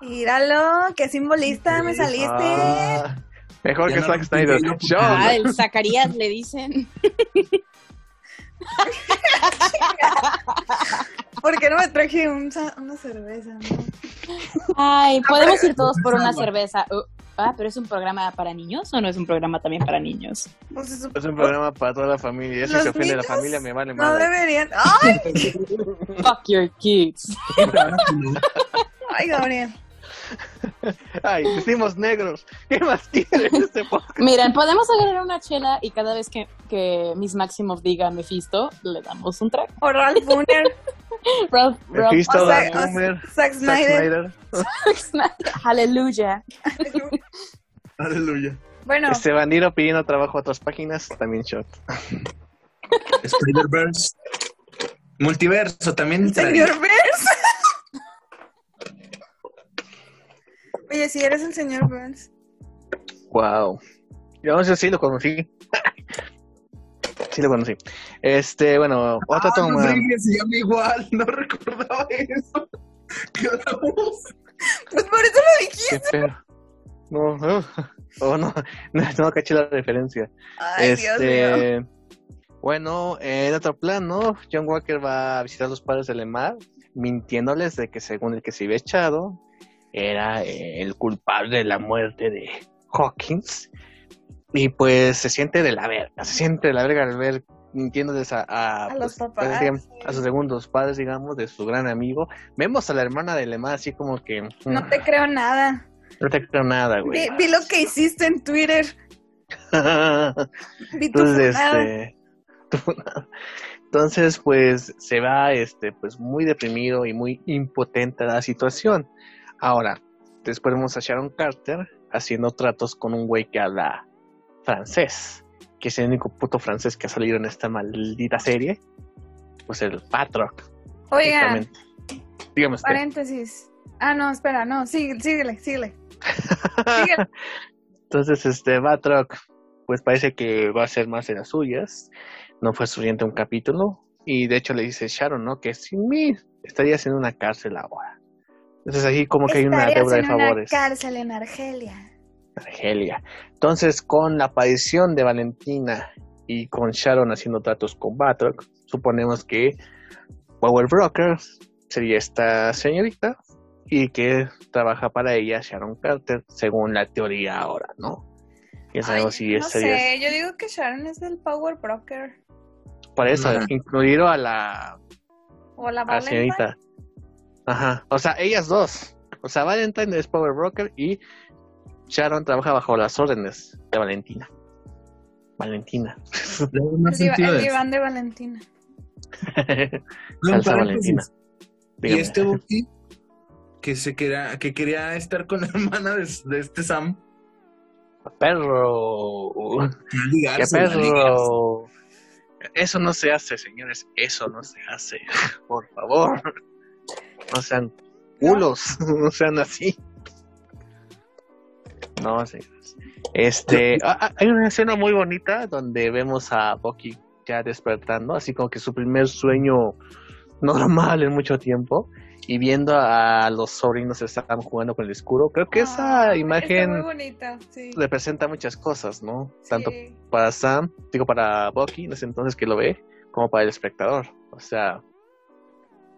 Míralo, qué simbolista me saliste. Ah, mejor Ya que no Zack Snyder. Yo, Ah, el Zacarías le dicen. ¿Por qué no me traje un una cerveza? no? Ay, podemos ir todos por una cerveza. Uh, ah, pero es un programa para niños o no es un programa también para niños? Pues es un programa para toda la familia. Los se ofende la niños familia, me vale No madre. deberían. [laughs] ¡Ay! Fuck your kids. [laughs] ¡Ay, Gabriel! Ay, decimos negros. ¿Qué más quieres este podcast? Miren, podemos agarrar una chela y cada vez que, que Miss Maximoff diga Mephisto, le damos un track. O Ralph Booner, [laughs] Ralph, Ralph, Mephisto, o sea, Dark o- Boomer, Zack Zack Snyder. Snyder. Aleluya. Aleluya. Bueno, Este bandido pidiendo trabajo a otras páginas, también shot. Spider-Verse. Multiverso también. señor Burns. Oye, si eres el señor Burns. Wow. Yo no sé si lo conocí. sí lo conocí. Este, bueno, otra Ah, toma. Rodríguez se llama igual, no [laughs] recordaba eso. ¿Qué hablamos? Pues por eso lo dijiste. No, no. [laughs] Oh, no, [laughs] no, no caché la referencia. Ay, Dios mío. este, bueno, en otro plan, ¿no? John Walker va a visitar a los padres de Lemar, mintiéndoles de que según el que se había echado, era eh, el culpable de la muerte de Hawkins. Y pues se siente de la verga, se siente de la verga al ver mintiéndoles a, a, A los pues, papás, digamos, sí. a sus segundos padres, digamos, de su gran amigo. Vemos a la hermana de Lemar así como que... mm, No te creo nada. no te creo nada, güey. Vi, vi lo que hiciste en Twitter. [laughs] Vi tu Entonces, este, entonces, pues, se va, este, pues, muy deprimido y muy impotente a la situación. Ahora, después vemos a Sharon Carter haciendo tratos con un güey que habla francés, que es el único puto francés que ha salido en esta maldita serie, pues el Patrock. Oiga, justamente. Dígame usted. paréntesis. Ah, no, espera, no, sigue, síguele, síguele. síguele. [laughs] Entonces, este Batroc, pues parece que va a ser más de las suyas. No fue suficiente un capítulo. Y de hecho le dice Sharon, ¿no? Que sin mí estarías en una cárcel ahora. Entonces ahí como que hay una deuda de en una favores. cárcel en Argelia. Argelia. Entonces, con la aparición de Valentina y con Sharon haciendo tratos con Batroc, suponemos que Power Brokers sería esta señorita y que trabaja para ella Sharon Carter, según la teoría ahora, ¿no? Ya sabemos si no sé, yo digo que Sharon es del Power Broker. Por eso, incluido a la, O la a la señorita. Ajá. O sea, ellas dos. O sea, Valentine es Power Broker y Sharon trabaja bajo las órdenes de Valentina. Valentina. [laughs] El, el de- diván de Valentina. [laughs] Salsa. Valentina. Y este Bucky, que se quería, que quería estar con la [laughs] hermana de, de este Sam. Perro. ¡Qué Ligarse, ligarse. perro! Eso no se hace, señores. Eso no se hace. Por favor. No sean culos. [laughs] No sean así. No, señores. Este, ah, ah, hay una escena muy bonita donde vemos a Bucky ya despertando, así como que su primer sueño [laughs] normal en mucho tiempo y viendo a los sobrinos estar jugando con el escudo. Creo que esa Ah, imagen muy bonita, sí. representa muchas cosas, ¿no? Tanto para Sam, digo para Bucky en ese entonces que lo ve, como para el espectador. O sea,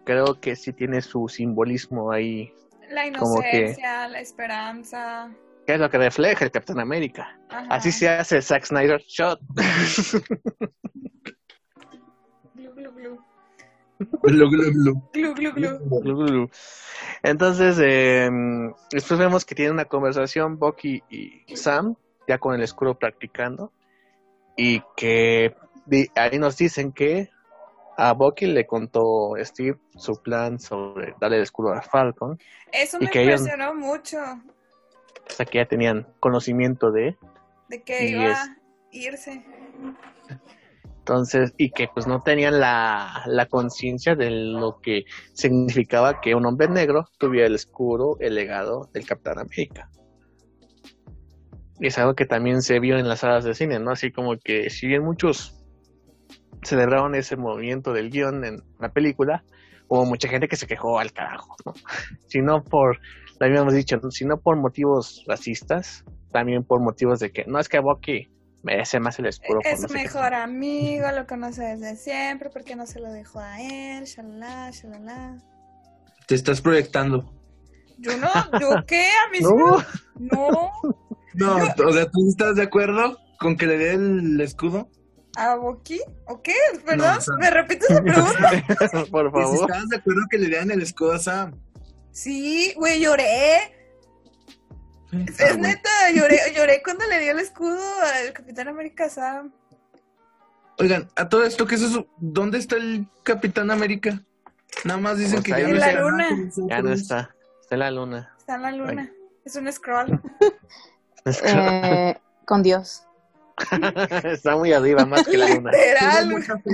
creo que sí tiene su simbolismo ahí. La como que- inocencia, la esperanza. ¿Qué es lo que refleja el Capitán América? Ajá. Así se hace el Zack Snyder Shot. Glu, glu, glu. Glu, glu, glu. Entonces, eh, después vemos que tiene una conversación Bucky y Sam, ya con el escudo practicando, y que ahí nos dicen que a Bucky le contó Steve su plan sobre darle el escudo a Falcon, Eso Y me que ellos- impresionó mucho. o sea que ya tenían conocimiento de, De que iba es- a irse. entonces, y que pues no tenían la, la conciencia de lo que significaba que un hombre negro tuviera el escudo, el legado del Capitán América. Y es algo que también se vio en las salas de cine, ¿no? Así como que si bien muchos celebraron ese movimiento del guion en la película, hubo mucha gente que se quejó al carajo, ¿no? [laughs] Si no por, lo habíamos dicho, ¿no? si no por motivos racistas, también por motivos de que no es que Bucky merece más el escudo. Es no su sé qué". mejor amigo, lo conoce desde siempre, ¿por qué no se lo dejó a él? Shalala, shalala. Te estás proyectando. Yo no, ¿yo [laughs] qué? A mí No, me- No, No, o sea, ¿tú estás de acuerdo con que le dé el escudo? ¿A Boki? ¿O qué? ¿Perdón? No, o sea- ¿Me repites la [laughs] pregunta? [laughs] por Que si favor. estabas de acuerdo que le dieran el escudo a Sam. Sí, güey, lloré. Ah, Es neta, lloré, lloré cuando le dio el escudo al Capitán América Sam. Oigan, a todo esto, ¿qué es eso? ¿Dónde está el Capitán América? Nada más dicen Pues que ya en no la será luna. nada con nosotros. Ya no está. Está en la luna. Está en la luna. Es un scroll. Eh, con Dios. [laughs] está muy arriba, más que la luna. Literal. Tuvo mucha fe.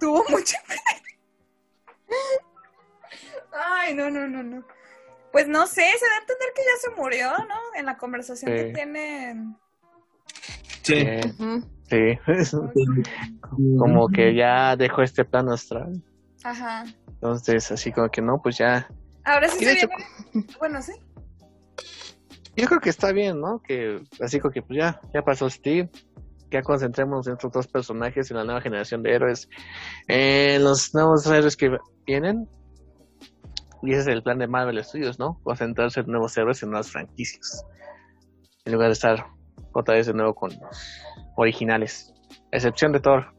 Tuvo mucha Ay, no, no, no, no. Pues no sé, se da a entender que ya se murió, ¿no? En la conversación Sí. que tienen. Sí. Eh, sí. [laughs] como que ya dejó este plano astral. Ajá. Entonces, así como que no, pues ya. Ahora sí Y de se hecho, viene. Bueno, sí. Yo creo que está bien, ¿no? Que así como que pues ya, ya pasó Steve. Ya concentremos en estos dos personajes en la nueva generación de héroes. En los nuevos héroes que vienen. Y ese es el plan de Marvel Studios, ¿no? Concentrarse en nuevos héroes en nuevas franquicias. En lugar de estar otra vez de nuevo con los originales. Excepción de Thor,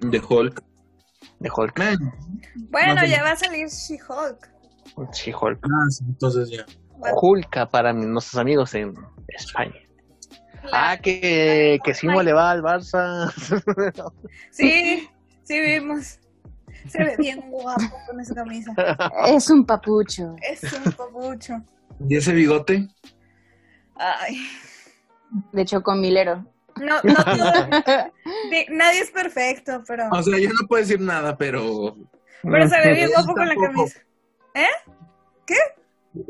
De Hulk. de Hulk, Man. Bueno, ya va a salir She-Hulk. She-Hulk. Ah, sí, entonces ya. Hulka para nuestros amigos en España. La- Ah, que, que Simo le va al Barça. [laughs] Sí, sí vimos. Se ve bien guapo con esa camisa. Es un papucho. Es un papucho. ¿Y ese bigote? Ay. De chocomilero. No, no Nadie es perfecto, pero, O sea, yo no puedo decir nada, pero pero se ve bien guapo con la camisa.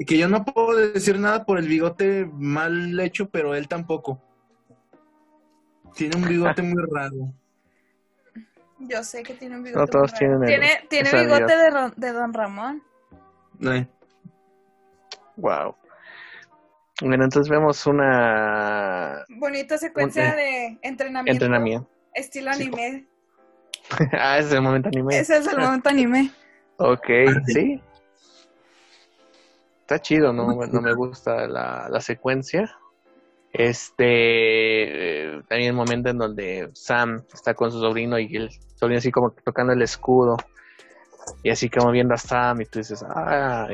Que yo no puedo decir nada por el bigote mal hecho, pero él tampoco. Tiene un bigote muy raro. Yo sé que tiene un bigote. No todos muy raro. tienen el- Tiene, bigote de, Ron- de Don Ramón. Eh, Wow. Bueno, entonces vemos una Bonita secuencia Un- de entrenamiento. entrenamiento. Estilo Sí. anime. [laughs] ah, ese es el momento anime. Ese es el momento anime. Ok, sí. Está chido, no, [laughs] no me gusta la, la secuencia. Este, eh, también el momento en donde Sam está con su sobrino y el sobrino así como tocando el escudo y así como viendo a Sam y tú dices, ah,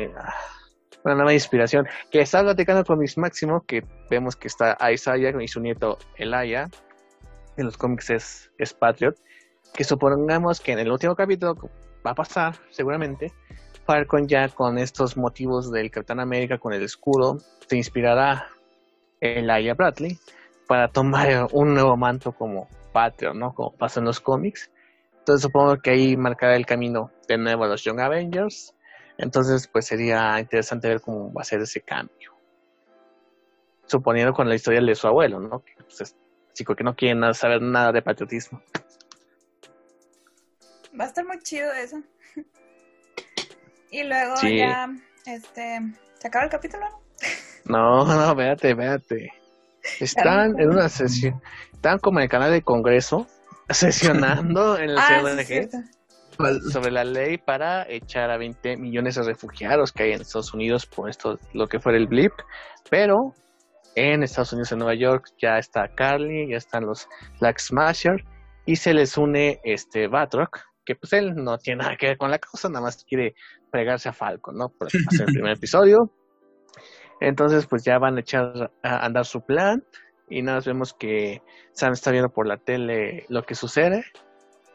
una nueva inspiración. Que está platicando con Miss Máximo, que vemos que está Isaiah y su nieto Elaya, en los cómics es, es Patriot, que supongamos que en el último capítulo va a pasar, seguramente, Falcon ya con estos motivos del Capitán América con el escudo, se inspirará en Laia Bradley para tomar un nuevo manto como Patriot, ¿no? Como pasa en los cómics. Entonces supongo que ahí marcará el camino de nuevo a los Young Avengers. Entonces, pues sería interesante ver cómo va a ser ese cambio. Suponiendo con la historia de su abuelo, ¿no? Que pues, es chico que no quiere saber nada de patriotismo. Va a estar muy chido eso. Y luego ya, este, ¿se acaba el capítulo? [laughs] No, no, véate, véate. Están en una sesión, están como en el canal de Congreso, [laughs] sesionando en el ah, sobre la ley para echar a 20 millones de refugiados que hay en Estados Unidos por esto, lo que fuera el blip, pero en Estados Unidos, en Nueva York, ya está Carly, ya están los Black Smasher y se les une este Batroc, que pues él no tiene nada que ver con la causa, nada más quiere pegarse a Falcon, ¿no? Por [laughs] hacer el primer episodio. Entonces, pues ya van a echar a andar su plan y nada más vemos que Sam está viendo por la tele lo que sucede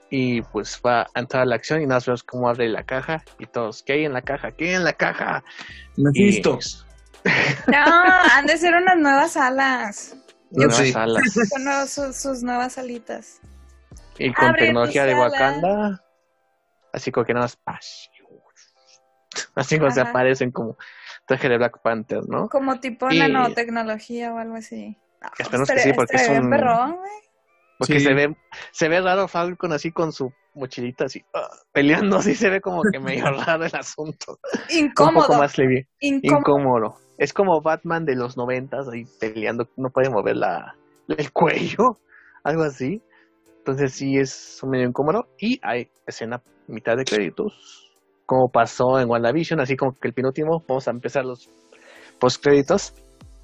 y pues va a entrar a la acción y nada más vemos cómo abre la caja y todos, ¿qué hay en la caja? ¿Qué hay en la caja? Mephisto. No, han de ser unas nuevas alas. [laughs] Nuevas alas. [laughs] Son sus, nuevas alitas. Y con tecnología de Wakanda, así como que nada más, así como se aparecen como traje de Black Panther, ¿no? Como tipo nanotecnología o algo así. Esperemos que sí, porque es un... Perrón, porque se ve se ve raro Falcon así con su mochilita así ah, peleando, así se ve como que medio [laughs] raro el asunto. Incómodo. Un poco más leve. Incómodo. Es como Batman de los noventas ahí peleando, no puede mover la, el cuello, [laughs] algo así. Entonces sí es medio incómodo. Y hay escena mitad de créditos como pasó en WandaVision, así como que el penúltimo, vamos a empezar los postcréditos,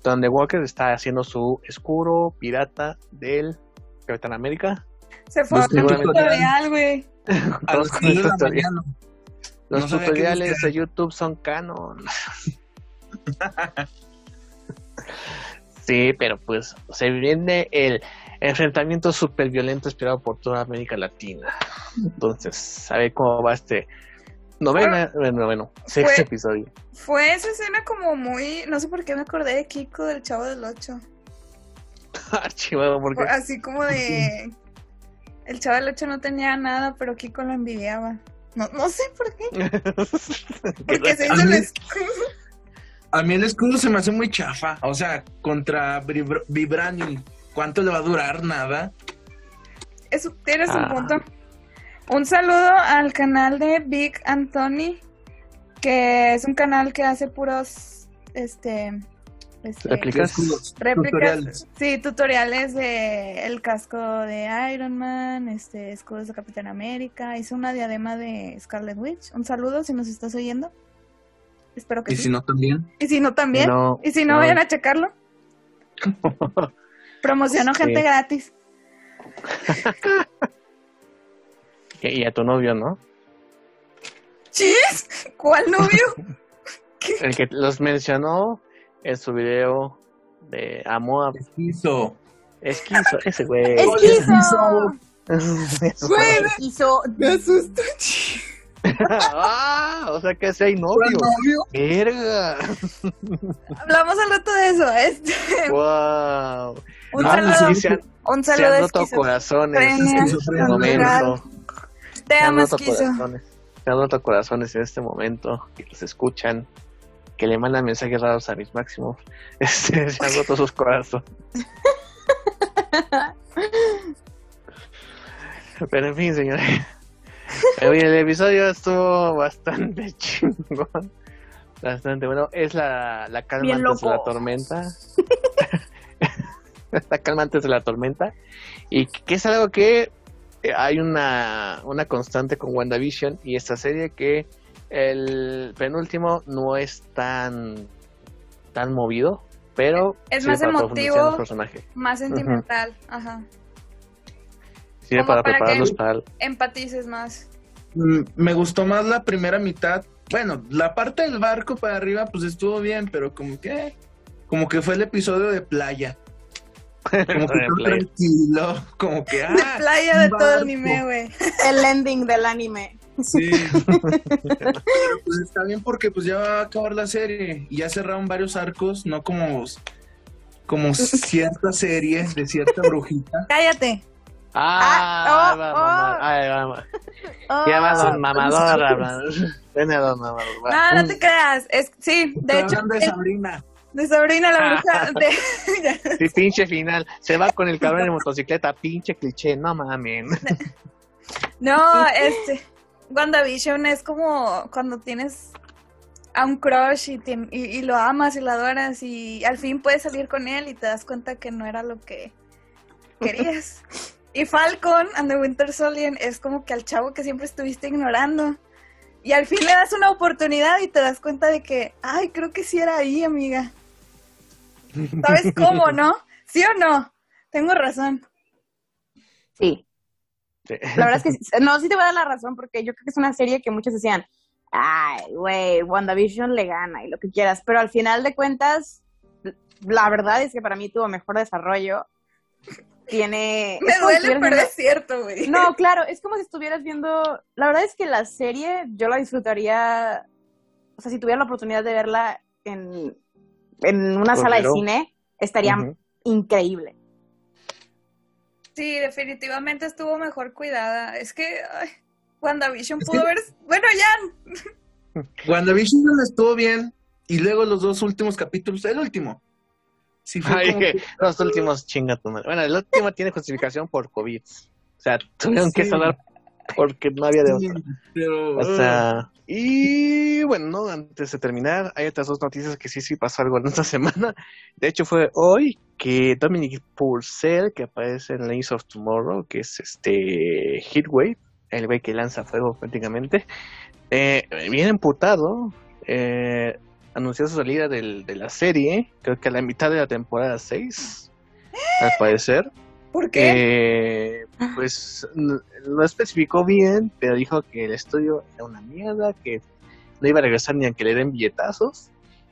donde Walker está haciendo su escuro pirata del Capitán América. Se fue a tutorial, güey. [laughs] los, tutoriales, los tutoriales de YouTube son canon. [laughs] sí, pero pues se viene el enfrentamiento súper violento esperado por toda América Latina. Entonces, sabe cómo va este Novena, bueno, bueno, sexto episodio. Fue esa escena como muy, no sé por qué me acordé de Kiko del Chavo del Ocho. [laughs] Archivado, porque así como de [laughs] el Chavo del Ocho no tenía nada, pero Kiko lo envidiaba. No, no sé por qué. [laughs] Porque se hizo el escudo. A mí el escudo se me hace muy chafa. O sea, contra Vibranium, ¿cuánto le va a durar? Nada. Eso, tienes un ah. punto. Un saludo al canal de Big Anthony, que es un canal que hace puros, este, este réplicas, tutoriales. sí, tutoriales de el casco de Iron Man, este, escudos de Capitán América, hizo una diadema de Scarlet Witch. Un saludo si nos estás oyendo. Espero que ¿Y si no también? ¿Y si no también? ¿Y si no, vayan a checarlo? [laughs] Promociono gente gratis. [laughs] Y a tu novio, ¿no? ¿Chis? ¿Cuál novio? [laughs] El que los mencionó en su video de Amor. Esquizo. Esquizo, ese güey. [laughs] Esquizo. Güey, esquizo. Me asusta. [laughs] ah, o sea que ese hay novio. novio? Verga. Hablamos al rato de eso. Este. Wow. Un saludo. Se han, un saludo se han roto corazones en este momento. Te amo, Se han roto corazones en este momento y los escuchan, que le mandan mensajes raros a mis máximos. [laughs] Este, se han roto sus corazones. [laughs] Pero en fin, señores. el episodio estuvo bastante [laughs] chingón. Bastante bueno. Es la, la calma antes de la tormenta. la calma antes de la tormenta. Y que es algo que hay una, una constante con WandaVision y esta serie que El penúltimo no es tan tan movido, pero Es más emotivo. Más sentimental, ajá. Sirve para para prepararlos que- para el- Empatices más. Mm, Me gustó más la primera mitad. Bueno, la parte del barco para arriba, pues estuvo bien, pero como que. Como que fue el episodio de playa. Como [laughs] que play. tranquilo. Como que. De Ah, playa de todo el anime, güey. El ending del anime. Sí. [laughs] Pero, pues está bien porque pues ya va a acabar la serie y ya cerraron varios arcos, no como como [laughs] cierta serie de cierta brujita. Cállate. Ah, Ah, oh, oh. Oh, Ya va don mamador. Ven a don mamador. No, no te creas. Es, sí, de hecho, de el- Sabrina. De Sabrina la bruja. De, Sí, pinche final. Se va con el cabrón en motocicleta, pinche cliché, no mamen. no, este. WandaVision es como cuando tienes a un crush y, y lo amas y lo adoras y al fin puedes salir con él y te das cuenta que no era lo que querías. Y Falcon and the Winter Soldier es como que al chavo que siempre estuviste ignorando. Y al fin le das una oportunidad y te das cuenta de que, ay, creo que sí era ahí, amiga. ¿Sabes [laughs] cómo, no? ¿Sí o no? Tengo razón. Sí, Sí. la verdad es que sí. no, sí te voy a dar la razón porque yo creo que es una serie que muchos decían, ay, güey, WandaVision le gana y lo que quieras, pero al final de cuentas, la verdad es que para mí tuvo mejor desarrollo. Tiene... [laughs] Me si duele, pero viendo- es cierto, güey. No, claro, es como si estuvieras viendo. La verdad es que la serie yo la disfrutaría. O sea, si tuviera la oportunidad de verla en, en una sala de cine, estaría increíble. Sí, definitivamente estuvo mejor cuidada. Es que ay, WandaVision pudo haber... Bueno, ya. [laughs] WandaVision estuvo bien y luego los dos últimos capítulos, el último. Sí fue Ay, como que que- [laughs] los últimos chinga tu madre. Bueno, el último tiene justificación por COVID. O sea, tuvieron que Sí. salvar porque no había de otra. pero O sea, y bueno, ¿no? antes de terminar, hay otras dos noticias que sí, sí pasó algo en esta [laughs] semana. De hecho, fue hoy que Dominic Purcell, que aparece en Lanes of Tomorrow, que es este Heatwave, el güey que lanza fuego prácticamente, eh, bien emputado, eh, anunció su salida del- de la serie, creo que a la mitad de la temporada 6, al parecer. ¿Por qué? Eh, pues n- no especificó bien, pero dijo que el estudio era una mierda, que no iba a regresar ni aunque le den billetazos,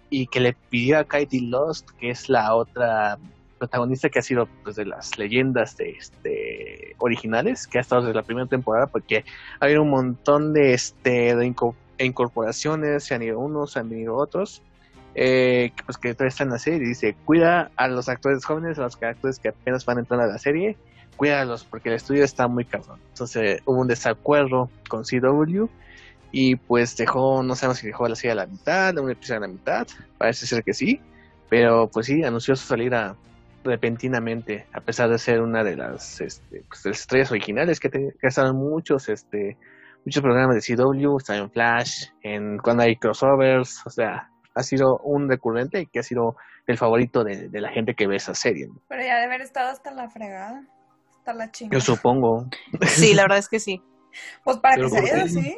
y que le pidió a Katie Lost, que es la otra protagonista que ha sido pues, de las leyendas de este originales, que ha estado desde la primera temporada, porque ha habido un montón de este de inco- incorporaciones, se han ido unos, se han venido otros, eh, pues que todavía está en la serie dice, cuida a los actores jóvenes, a los actores que apenas van entrando a la serie, cuídalos porque el estudio está muy cabrón. Entonces hubo un desacuerdo con CW y pues dejó, no sabemos si dejó la serie a la mitad, un episodio a la mitad, parece ser que sí, pero pues sí, anunció su salida repentinamente, a pesar de ser una de las, este, pues, estrellas originales que, te- que están muchos, este, muchos programas de CW, está en Flash, en cuando hay crossovers, o sea, ha sido un recurrente y que ha sido el favorito de, de la gente que ve esa serie. ¿no? Pero ya de haber estado hasta la fregada. Hasta la Yo chingada. supongo. Sí, la [laughs] verdad es que sí. Pues para Pero que se ¿por haya así.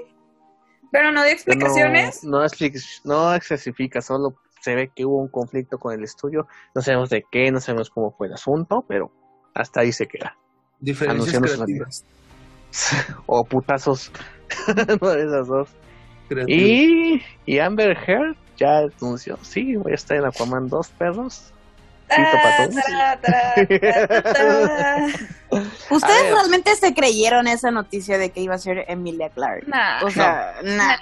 Pero no dio Pero no- explicaciones. No, expli- no especifica, solo se ve que hubo un conflicto con el estudio. No sabemos de qué, no sabemos cómo fue el asunto, pero hasta ahí se queda. diferencias creativas. [laughs] o putazos. [laughs] Una de esas dos. creativas. Y, y Amber Heard ya anunció, sí, voy a estar en Aquaman 2 perros. Ah, tra. ¿Ustedes realmente se creyeron esa noticia de que iba a ser Emilia Clarke? Nah, O sea, nah.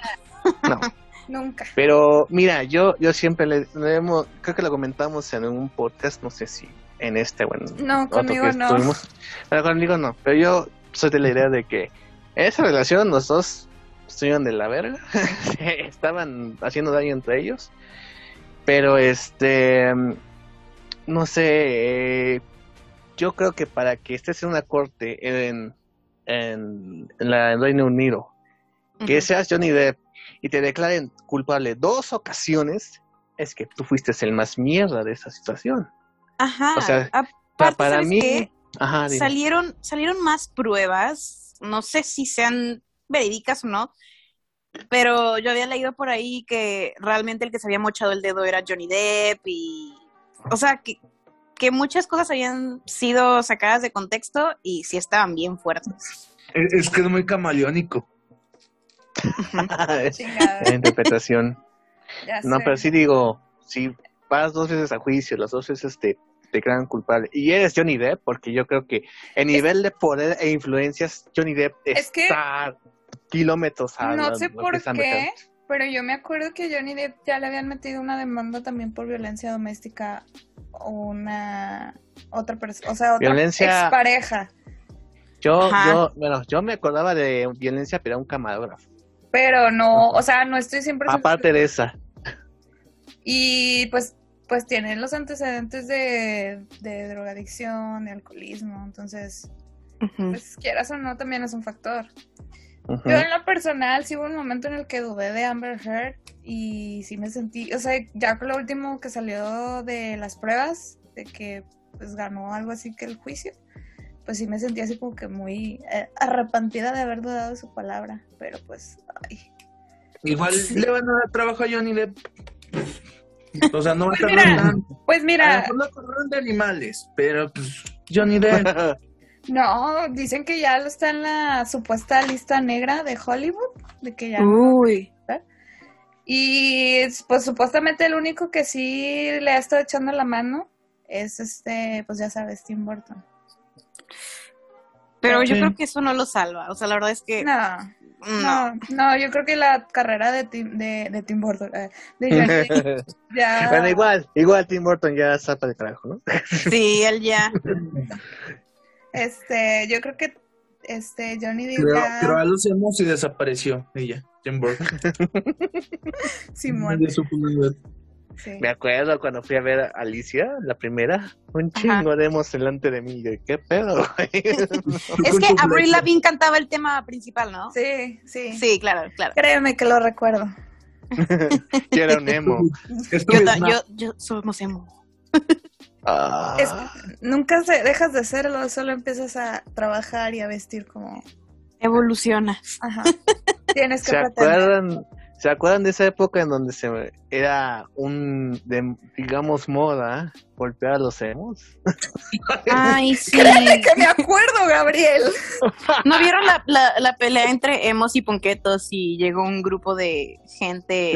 No. [laughs] nunca. Pero mira, yo, yo siempre le, le hemos- creo que lo comentamos en un podcast, no sé si en este o en No, otro conmigo que no. estuvimos. Pero conmigo no, pero yo soy de la idea de que esa relación los dos estuvieron de la verga, [laughs] estaban haciendo daño entre ellos, pero este, no sé, eh, yo creo que para que estés en una corte en, en, en la en Reino Unido, que seas Johnny Depp y te declaren culpable dos ocasiones, es que tú fuiste el más mierda de esa situación. Ajá. o sea, Aparte, para ¿sabes mí, ajá, salieron, salieron más pruebas, no sé si sean verídicas o no, pero yo había leído por ahí que realmente el que se había mochado el dedo era Johnny Depp y, o sea, que, que muchas cosas habían sido sacadas de contexto y sí estaban bien fuertes. Es, es que es muy camaleónico. [laughs] La interpretación. Ya No, sé. pero sí digo, si vas dos veces a juicio, las dos veces te, te crean culpable, y eres Johnny Depp, porque yo creo que el nivel de poder e influencias, Johnny Depp Es que- está kilómetros a No sé por qué, pero yo me acuerdo que Johnny Depp ya le habían metido una demanda también por violencia doméstica a una otra persona, o sea, otra Violencia- expareja. Yo, Ajá. yo, bueno, yo me acordaba de violencia, pero era un camarógrafo. Pero no, o sea, no estoy siempre Aparte de esa. [laughs] Y pues, pues tiene los antecedentes de, de drogadicción, de alcoholismo, entonces, pues quieras o no, también es un factor. Yo en lo personal sí hubo un momento en el que dudé de Amber Heard y sí me sentí, o sea, ya con lo último que salió de las pruebas, de que pues ganó algo así que el juicio, pues sí me sentí así como que muy eh, arrepentida de haber dudado de su palabra, pero pues, ay. Igual le van a dar trabajo a Johnny Depp. O sea, no va a Pues tanto. Pues A lo mira, mejor no de animales, pero pues Johnny Depp. [laughs] no, dicen que ya lo está en la supuesta lista negra de Hollywood, de que ya... Uy. Y pues supuestamente el único que sí le ha estado echando la mano es este, pues ya sabes, Tim Burton. Pero yo Sí. creo que eso no lo salva. O sea, la verdad es que No, no. no, no, yo creo que la carrera de Tim, de, de Tim Burton, eh, de Johnny Depp [laughs] ya... Bueno, igual, igual Tim Burton ya zapa de carajo, ¿no? Sí, él ya. [laughs] Este, yo creo que este Johnny Depp Creo, creo a los hemos y desapareció ella. Jim Burton. [laughs] Simón, sí. Me acuerdo cuando fui a ver a Alicia, la primera, un Ajá. chingo de emos delante de mí. Yo, ¿Qué pedo? [laughs] Es que Avril Lavigne cantaba el tema principal, ¿no? Sí, sí, Sí, claro, claro. Créeme que lo recuerdo. [laughs] Yo era un emo. Yo, yo, yo somos emo. Ah. Es- nunca se, dejas de serlo, solo empiezas a trabajar y a vestir como... Evoluciona. Ajá. [laughs] Tienes que ¿Se acuerdan, ¿Se acuerdan de esa época en donde se era un, de, digamos, moda golpear a los emos? [laughs] Ay, sí. Créeme que me acuerdo, Gabriel. ¿No vieron la, la, la pelea entre emos y ponquetos y llegó un grupo de gente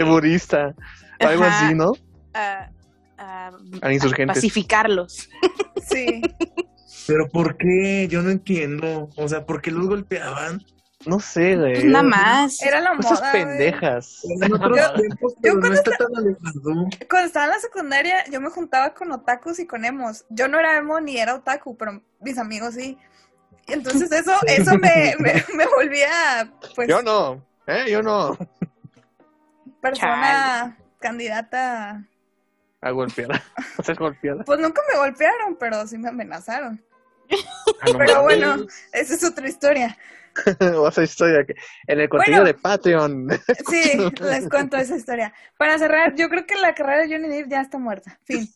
algo así, ¿no? a, a- A insurgentes. pacificarlos? [laughs] Sí. Pero ¿por qué? Yo no entiendo. O sea, ¿por qué los golpeaban? No sé, güey. Pues nada más. Era la Cosas moda. güey. pendejas. En otros Yo- tiempos, yo pero no cuando está tan alejado. Cuando estaba en la secundaria, yo me juntaba con otakus y con emos. Yo no era emo ni era otaku, pero mis amigos sí. Y entonces eso, eso me, me, me volvía, pues, Yo no, ¿eh? Yo no. persona candidata. [laughs] A golpear. A ser [laughs] golpeada. Pues nunca me golpearon, pero sí me amenazaron. Ah, no Pero bueno, esa es otra historia. [laughs] O esa historia que en el contenido Bueno. de Patreon. Sí, les cuento esa historia. Para cerrar, yo creo que la carrera de Johnny Depp ya está muerta. Fin.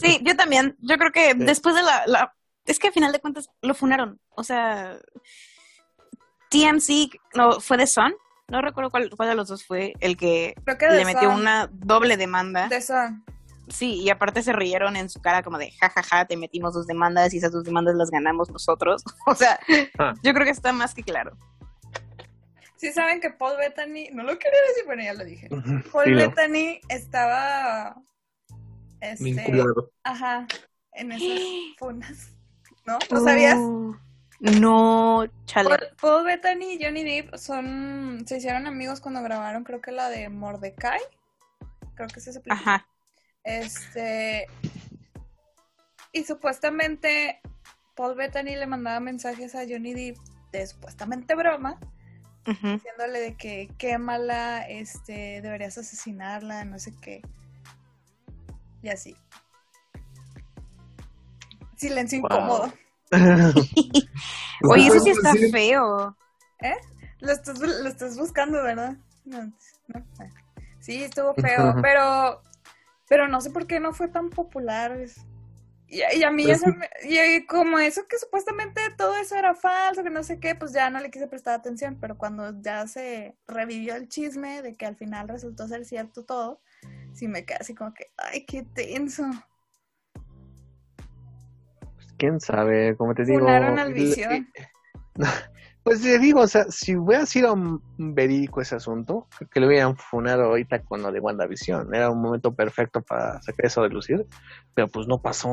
Sí, yo también. Yo creo que Sí. después de la, la- Es que a final de cuentas lo funaron. O sea, TMC no, fue de Son. No recuerdo cuál, cuál de los dos fue el que Creo que de le metió Son. una doble demanda. De Son. Sí, y aparte se rieron en su cara como de jajaja, te metimos dos demandas y esas dos demandas las ganamos nosotros. [laughs] O sea, Ah. yo creo que está más que claro. Sí saben que Paul Bettany, no lo quería decir, bueno, ya lo dije. Paul Dilo. Bettany estaba este, Vinculado. ajá, en esas [gasps] funas. ¿No? ¿No sabías? Uh, no, chale. Paul, Paul Bettany y Johnny Depp son se hicieron amigos cuando grabaron creo que la de Mordecai. Creo que es esa película. Ajá. Este. Y supuestamente Paul Bettany le mandaba mensajes a Johnny Depp de supuestamente broma, ujú. diciéndole de que quémala, este, deberías asesinarla, no sé qué. Y así. Silencio Wow. incómodo. [laughs] Oye, eso Pues, sí está feo. Lo estás, bu- lo estás buscando, ¿verdad? No, no. Sí, estuvo feo, pero pero no sé por qué no fue tan popular. Y, y a mí eso me- y como eso que supuestamente todo eso era falso, que no sé qué, pues ya no le quise prestar atención, pero cuando ya se revivió el chisme de que al final resultó ser cierto todo, sí me quedé así como que, ay, qué tenso. Quién sabe, como te digo. Al Visión. [laughs] Pues te digo, o sea, si hubiera sido un verídico ese asunto, que lo hubieran funado ahorita con lo de WandaVision. Era un momento perfecto para sacar eso de lucir, pero pues no pasó.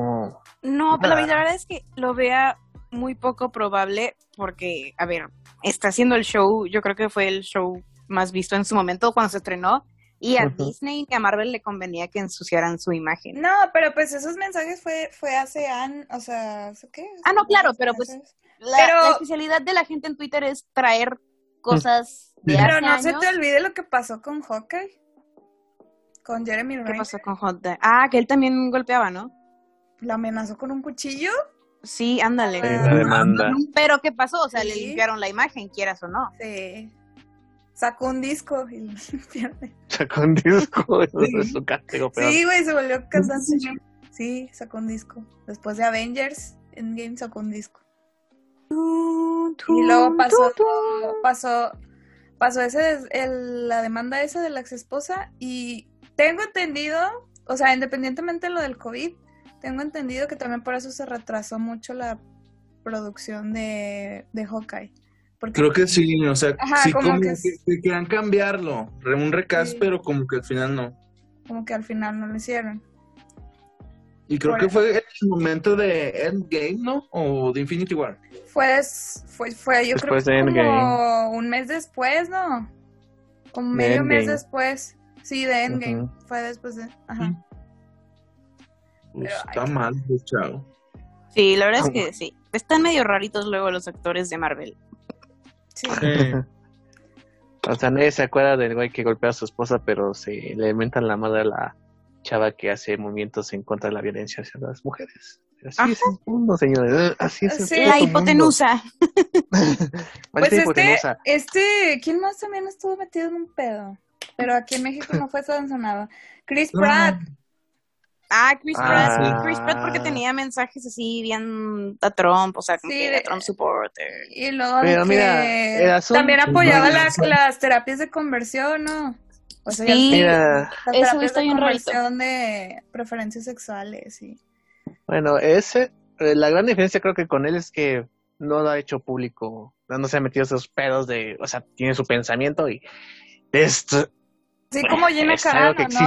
No, pero la verdad es que lo vea muy poco probable porque, a ver, está haciendo el show, yo creo que fue el show más visto en su momento cuando se estrenó y a. Disney y a Marvel le convenía que ensuciaran su imagen. No, pero pues esos mensajes fue, fue hace años, o sea, ¿eso ¿qué? Ah, no, claro, pero pues. La, Pero- la especialidad de la gente en Twitter es traer cosas de Pero hace no se te olvide lo que pasó con Hawkeye, con Jeremy ¿Qué Renner. pasó con Dog? Ah, que él también golpeaba, ¿no? ¿La amenazó con un cuchillo? Sí, ándale. Sí, la demanda. Pero ¿qué pasó? O sea, le limpiaron la imagen, quieras o no. Sí. Sacó un disco y [laughs] pierde. Sacó un disco [laughs] de su castigo, pero Sí, güey, se volvió cantante. Sí, sacó un disco. Después de Avengers, Endgame sacó un disco. Y luego pasó, pasó, pasó ese, el- la demanda esa de la ex esposa y tengo entendido, o sea, independientemente de lo del COVID, tengo entendido que también por eso se retrasó mucho la producción de, de Hawkeye. Porque Creo que sí, o sea, Ajá, sí como como, que querían cambiarlo, un recast, Sí. pero como que al final no. como que al final no lo hicieron. Y creo Por que eso. fue el momento de Endgame, ¿no? O de Infinity War. Fue, des- fue, fue yo Después creo de que como un mes después, ¿no? Como medio mes después. Sí, de Endgame. Ujú. Fue después de... Ajá. Pues Pero, está ay, mal, pues, chao. Sí, la verdad es ¿Cómo? que sí. Están medio raritos luego los actores de Marvel. Sí. [laughs] O sea, nadie se acuerda del güey que golpea a su esposa, pero se le inventan la madre a la chava que hace movimientos en contra de la violencia hacia las mujeres. Así es el mundo, señores. Así es el Sí. La mundo. hipotenusa. [laughs] Pues este, este, ¿quién más también estuvo metido en un pedo? Pero aquí en México no fue tan sonado. Chris No. Ah, Chris Ah. Pratt. Chris Pratt porque tenía mensajes así bien a Trump, o sea, como Sí, que de- a Trump supporter. Y luego Pero de que mira, el asunto- también apoyaba la- Sí. las terapias de conversión, ¿no? O sea, Sí. ya- Mira, las Eso terapias está bien conversión de preferencias sexuales y bueno, ese, eh, la gran diferencia creo que con él es que no lo ha hecho público, no se ha metido esos pedos de, o sea, tiene su pensamiento y esto sí como Gina es algo Carano, que ¿no?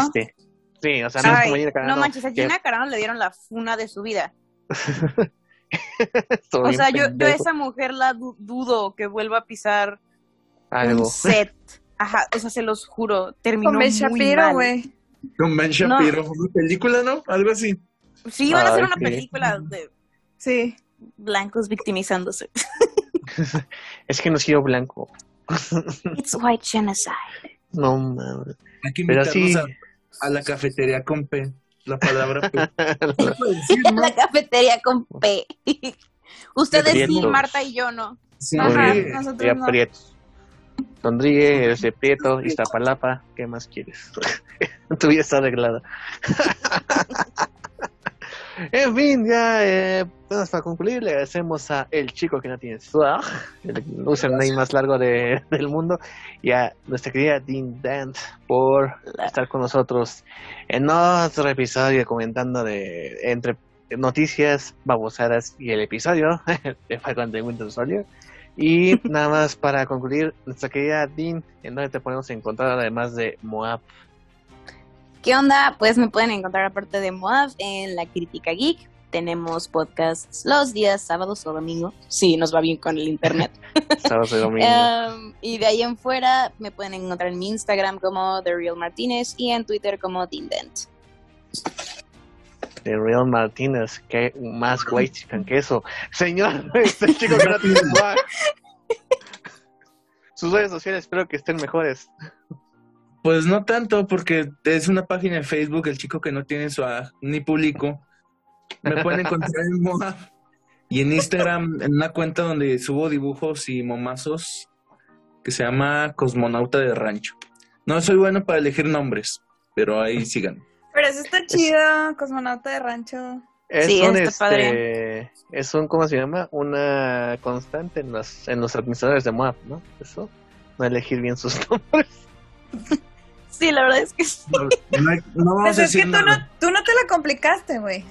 Sí, o sea, no es como Gina Carano. no manches, a que- Gina Carano le dieron la funa de su vida. [laughs] O sea, yo, yo a esa mujer la du- dudo que vuelva a pisar algo. un set. Ajá, o sea, se los juro, terminó Con Ben Shapiro, güey. Con Ben Shapiro. ¿Una película, no? Algo así. Sí, van a hacer una sí. película de Sí. blancos victimizándose. [laughs] Es que no sido blanco. It's white genocide. No mames. Hay que Pero invitarnos sí. a, a la cafetería con P. La palabra P. [laughs] ¿Qué puedo [laughs] decir, no? La cafetería con P. [laughs] Ustedes sí. Marta y yo no. Sí, Ajá, sí. nosotros no. Sonríe, eres de Prieto, Iztapalapa, ¿qué más quieres? tu vida está arreglada. En fin, ya, eh, pues, para concluir, le agradecemos a el chico que no tiene swag, el username más largo de- [laughs] del mundo, y a nuestra querida Dean Dant por estar con nosotros en otro episodio comentando de entre noticias, babosadas y el episodio [laughs] de Falcon de Winter Soldier. Y [laughs] nada más para concluir, nuestra querida Dean, ¿en dónde te podemos encontrar además de Moab? ¿Qué onda? Pues me pueden encontrar aparte de Moab en La Crítica Geek. Tenemos podcasts los días sábados o domingos. Sí, nos va bien con el internet. [laughs] Sábado y [laughs] domingo. Um, y de ahí en fuera me pueden encontrar en mi Instagram como The Real Martínez y en Twitter como Dindent. de Real Martínez, que más [laughs] white chican que eso. Señor, este chico que no tiene. Sus redes sociales espero que estén mejores. Pues no tanto, porque es una página de Facebook, el chico que no tiene su ni público. Me pueden encontrar en Moab y en Instagram, en una cuenta donde subo dibujos y momazos que se llama Cosmonauta de Rancho. No soy bueno para elegir nombres, pero ahí sigan. Pero eso está chido, cosmonauta de rancho. Es Sí, un, está padre. este, es un, ¿cómo se llama? Una constante en los, en los administradores de Moab, ¿no? Eso, no elegir bien sus [laughs] nombres. Sí, la verdad es que sí. No, no hay- no vamos Pues a es que tú no, nada. tú no te la complicaste, güey.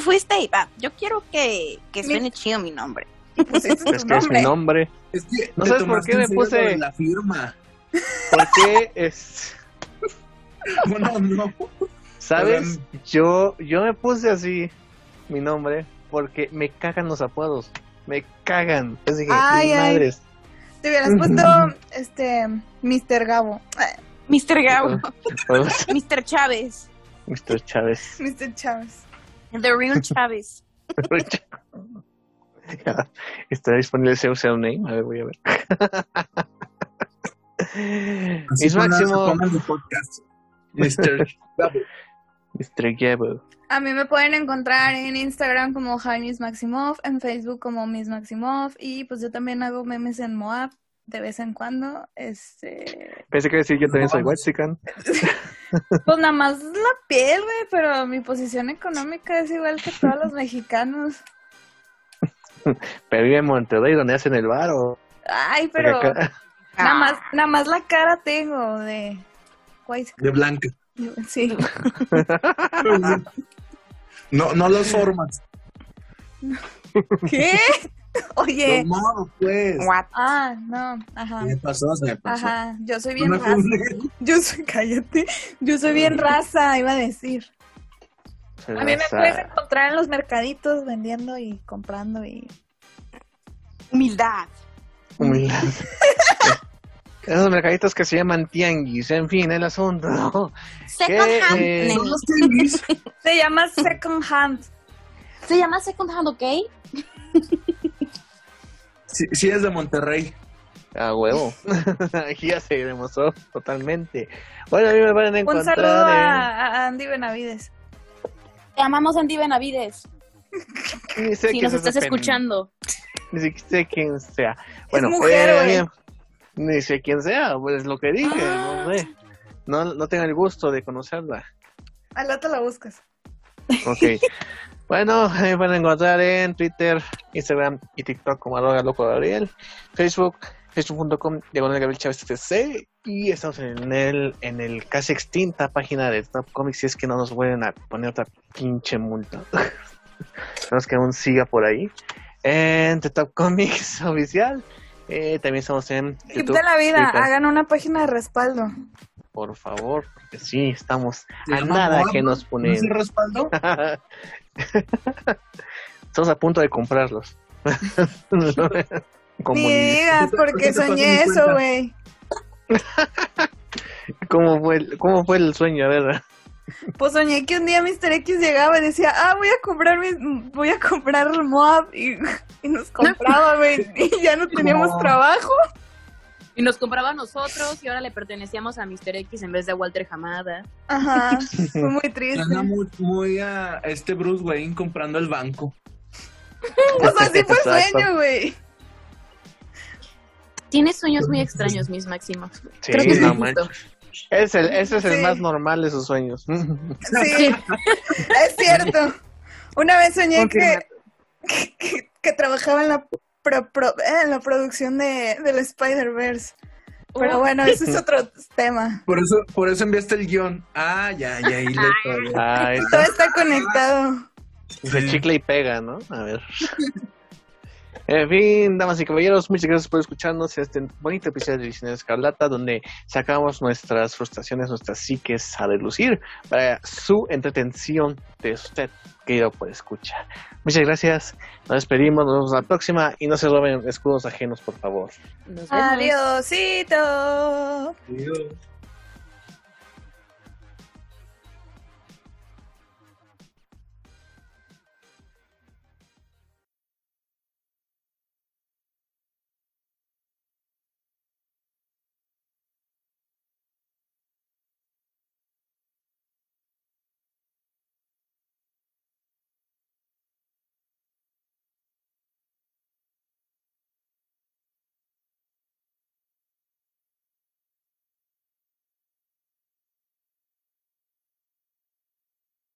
fuiste y va. Yo quiero que, que Mi- suene chido mi nombre. Tu Es que es mi nombre. Es que ¿No sabes por qué serio puse- La firma. Porque es, [laughs] Bueno, no. ¿sabes? Yo, yo me puse así mi nombre porque me cagan los apodos. Me cagan. Yo dije, Ay, "Ni ay. madres. Te hubieras puesto, este, Mr. Gabo. [laughs] Mr. Gabo. Mr. Chávez. Mr. Chávez. Mr. Chávez. The real Chávez. [laughs] Está disponible ese username. A ver, voy a ver. Así Mis pongan- máximo. Mr. Gabo. Mr. A mí me pueden encontrar en Instagram como Jaimis Maximov, en Facebook como Miss Maximov y pues yo también hago memes en Moab de vez en cuando. Este, Pensé que decir yo también soy. Whitezican. [laughs] pues nada más la piel, güey, pero mi posición económica es igual que todos los mexicanos. [laughs] Pero vive en Monterrey, donde hacen el bar o. Ay, pero acá- nada más, nada más la cara tengo de. De blanca. Sí. No, [laughs] no los formas. ¿Qué? Oye. Modos, pues. What? Ah, no, ajá. Me pasó, se me pasó. Ajá, yo soy No bien me raza. Yo soy, cállate. Yo soy bien raza, iba a decir. A mí me puedes encontrar en los mercaditos vendiendo y comprando y... Humildad. Humildad. [laughs] Esos mercaditos que se llaman tianguis, en fin, el asunto. Second ¿Qué, hand. eh. Son los tianguis. Se llama second hand. Se llama Second Hand, ¿ok? Sí, sí es de Monterrey. A huevo. [laughs] Aquí ya se demostró totalmente. Bueno, a mí me van a Un encontrar. saludo en- a, Andy Benavides. Te amamos, Andy Benavides. Si nos es estás pen- escuchando. Ni siquiera sé quién sea. Bueno, mujer, eh. Ni sé quién sea, pues lo que dije, no sé. No, no tengo el gusto de conocerla. Al rato la buscas. Ok. [laughs] bueno, me van a encontrar en Twitter, Instagram y TikTok como arroba loco Gabriel, Facebook, facebook.com diagonal Gabriel Chávez TC y estamos en el, en el casi extinta página de Top Comics si es que no nos vuelven a poner otra pinche multa. [laughs] Esperamos que aún siga por ahí. En The Top Comics [laughs] oficial. Eh, también estamos en Tip YouTube. de la vida, Twitter. hagan una página de respaldo. Por favor, porque sí, estamos a nada que nos ¿No es ponen. el respaldo? [laughs] Estamos a punto de comprarlos. [laughs] digas, ¿Qué te- porque soñé eso, güey. [laughs] ¿cómo, fue el, ¿Cómo fue el sueño? A ver. Pues soñé que un día Mr. X llegaba y decía, ah, voy a comprar mis, voy a comprar el Moab y, y nos compraba, güey, y ya no teníamos No. trabajo. Y nos compraba a nosotros y ahora le pertenecíamos a Mr. X en vez de a Walter Hamada. Ajá, fue muy triste. Suena muy, muy a este Bruce Wayne comprando el banco. [laughs] Pues así fue el Exacto. sueño, güey. Tienes sueños muy extraños, mis máximos. Sí, Creo que es no. Es el, ese es el Sí. más normal de sus sueños. Sí, [laughs] es cierto. Una vez soñé que, que, que- que trabajaba en la, pro- pro- eh, en la producción de, del Spider-Verse. Pero bueno, ese es otro tema. Por eso, por eso enviaste el guion. Ah, ya, ya, y le Ay, Todo está conectado. se chicle y pega, ¿no? A ver. [laughs] En fin, damas y caballeros, muchas gracias por escucharnos en este bonito episodio de Edición Escarlata, donde sacamos nuestras frustraciones, nuestras psiques a relucir para su entretención de usted, querido por escuchar. Muchas gracias, nos despedimos, nos vemos la próxima y no se roben escudos ajenos, por favor. Nos vemos. Adiósito. Adiós.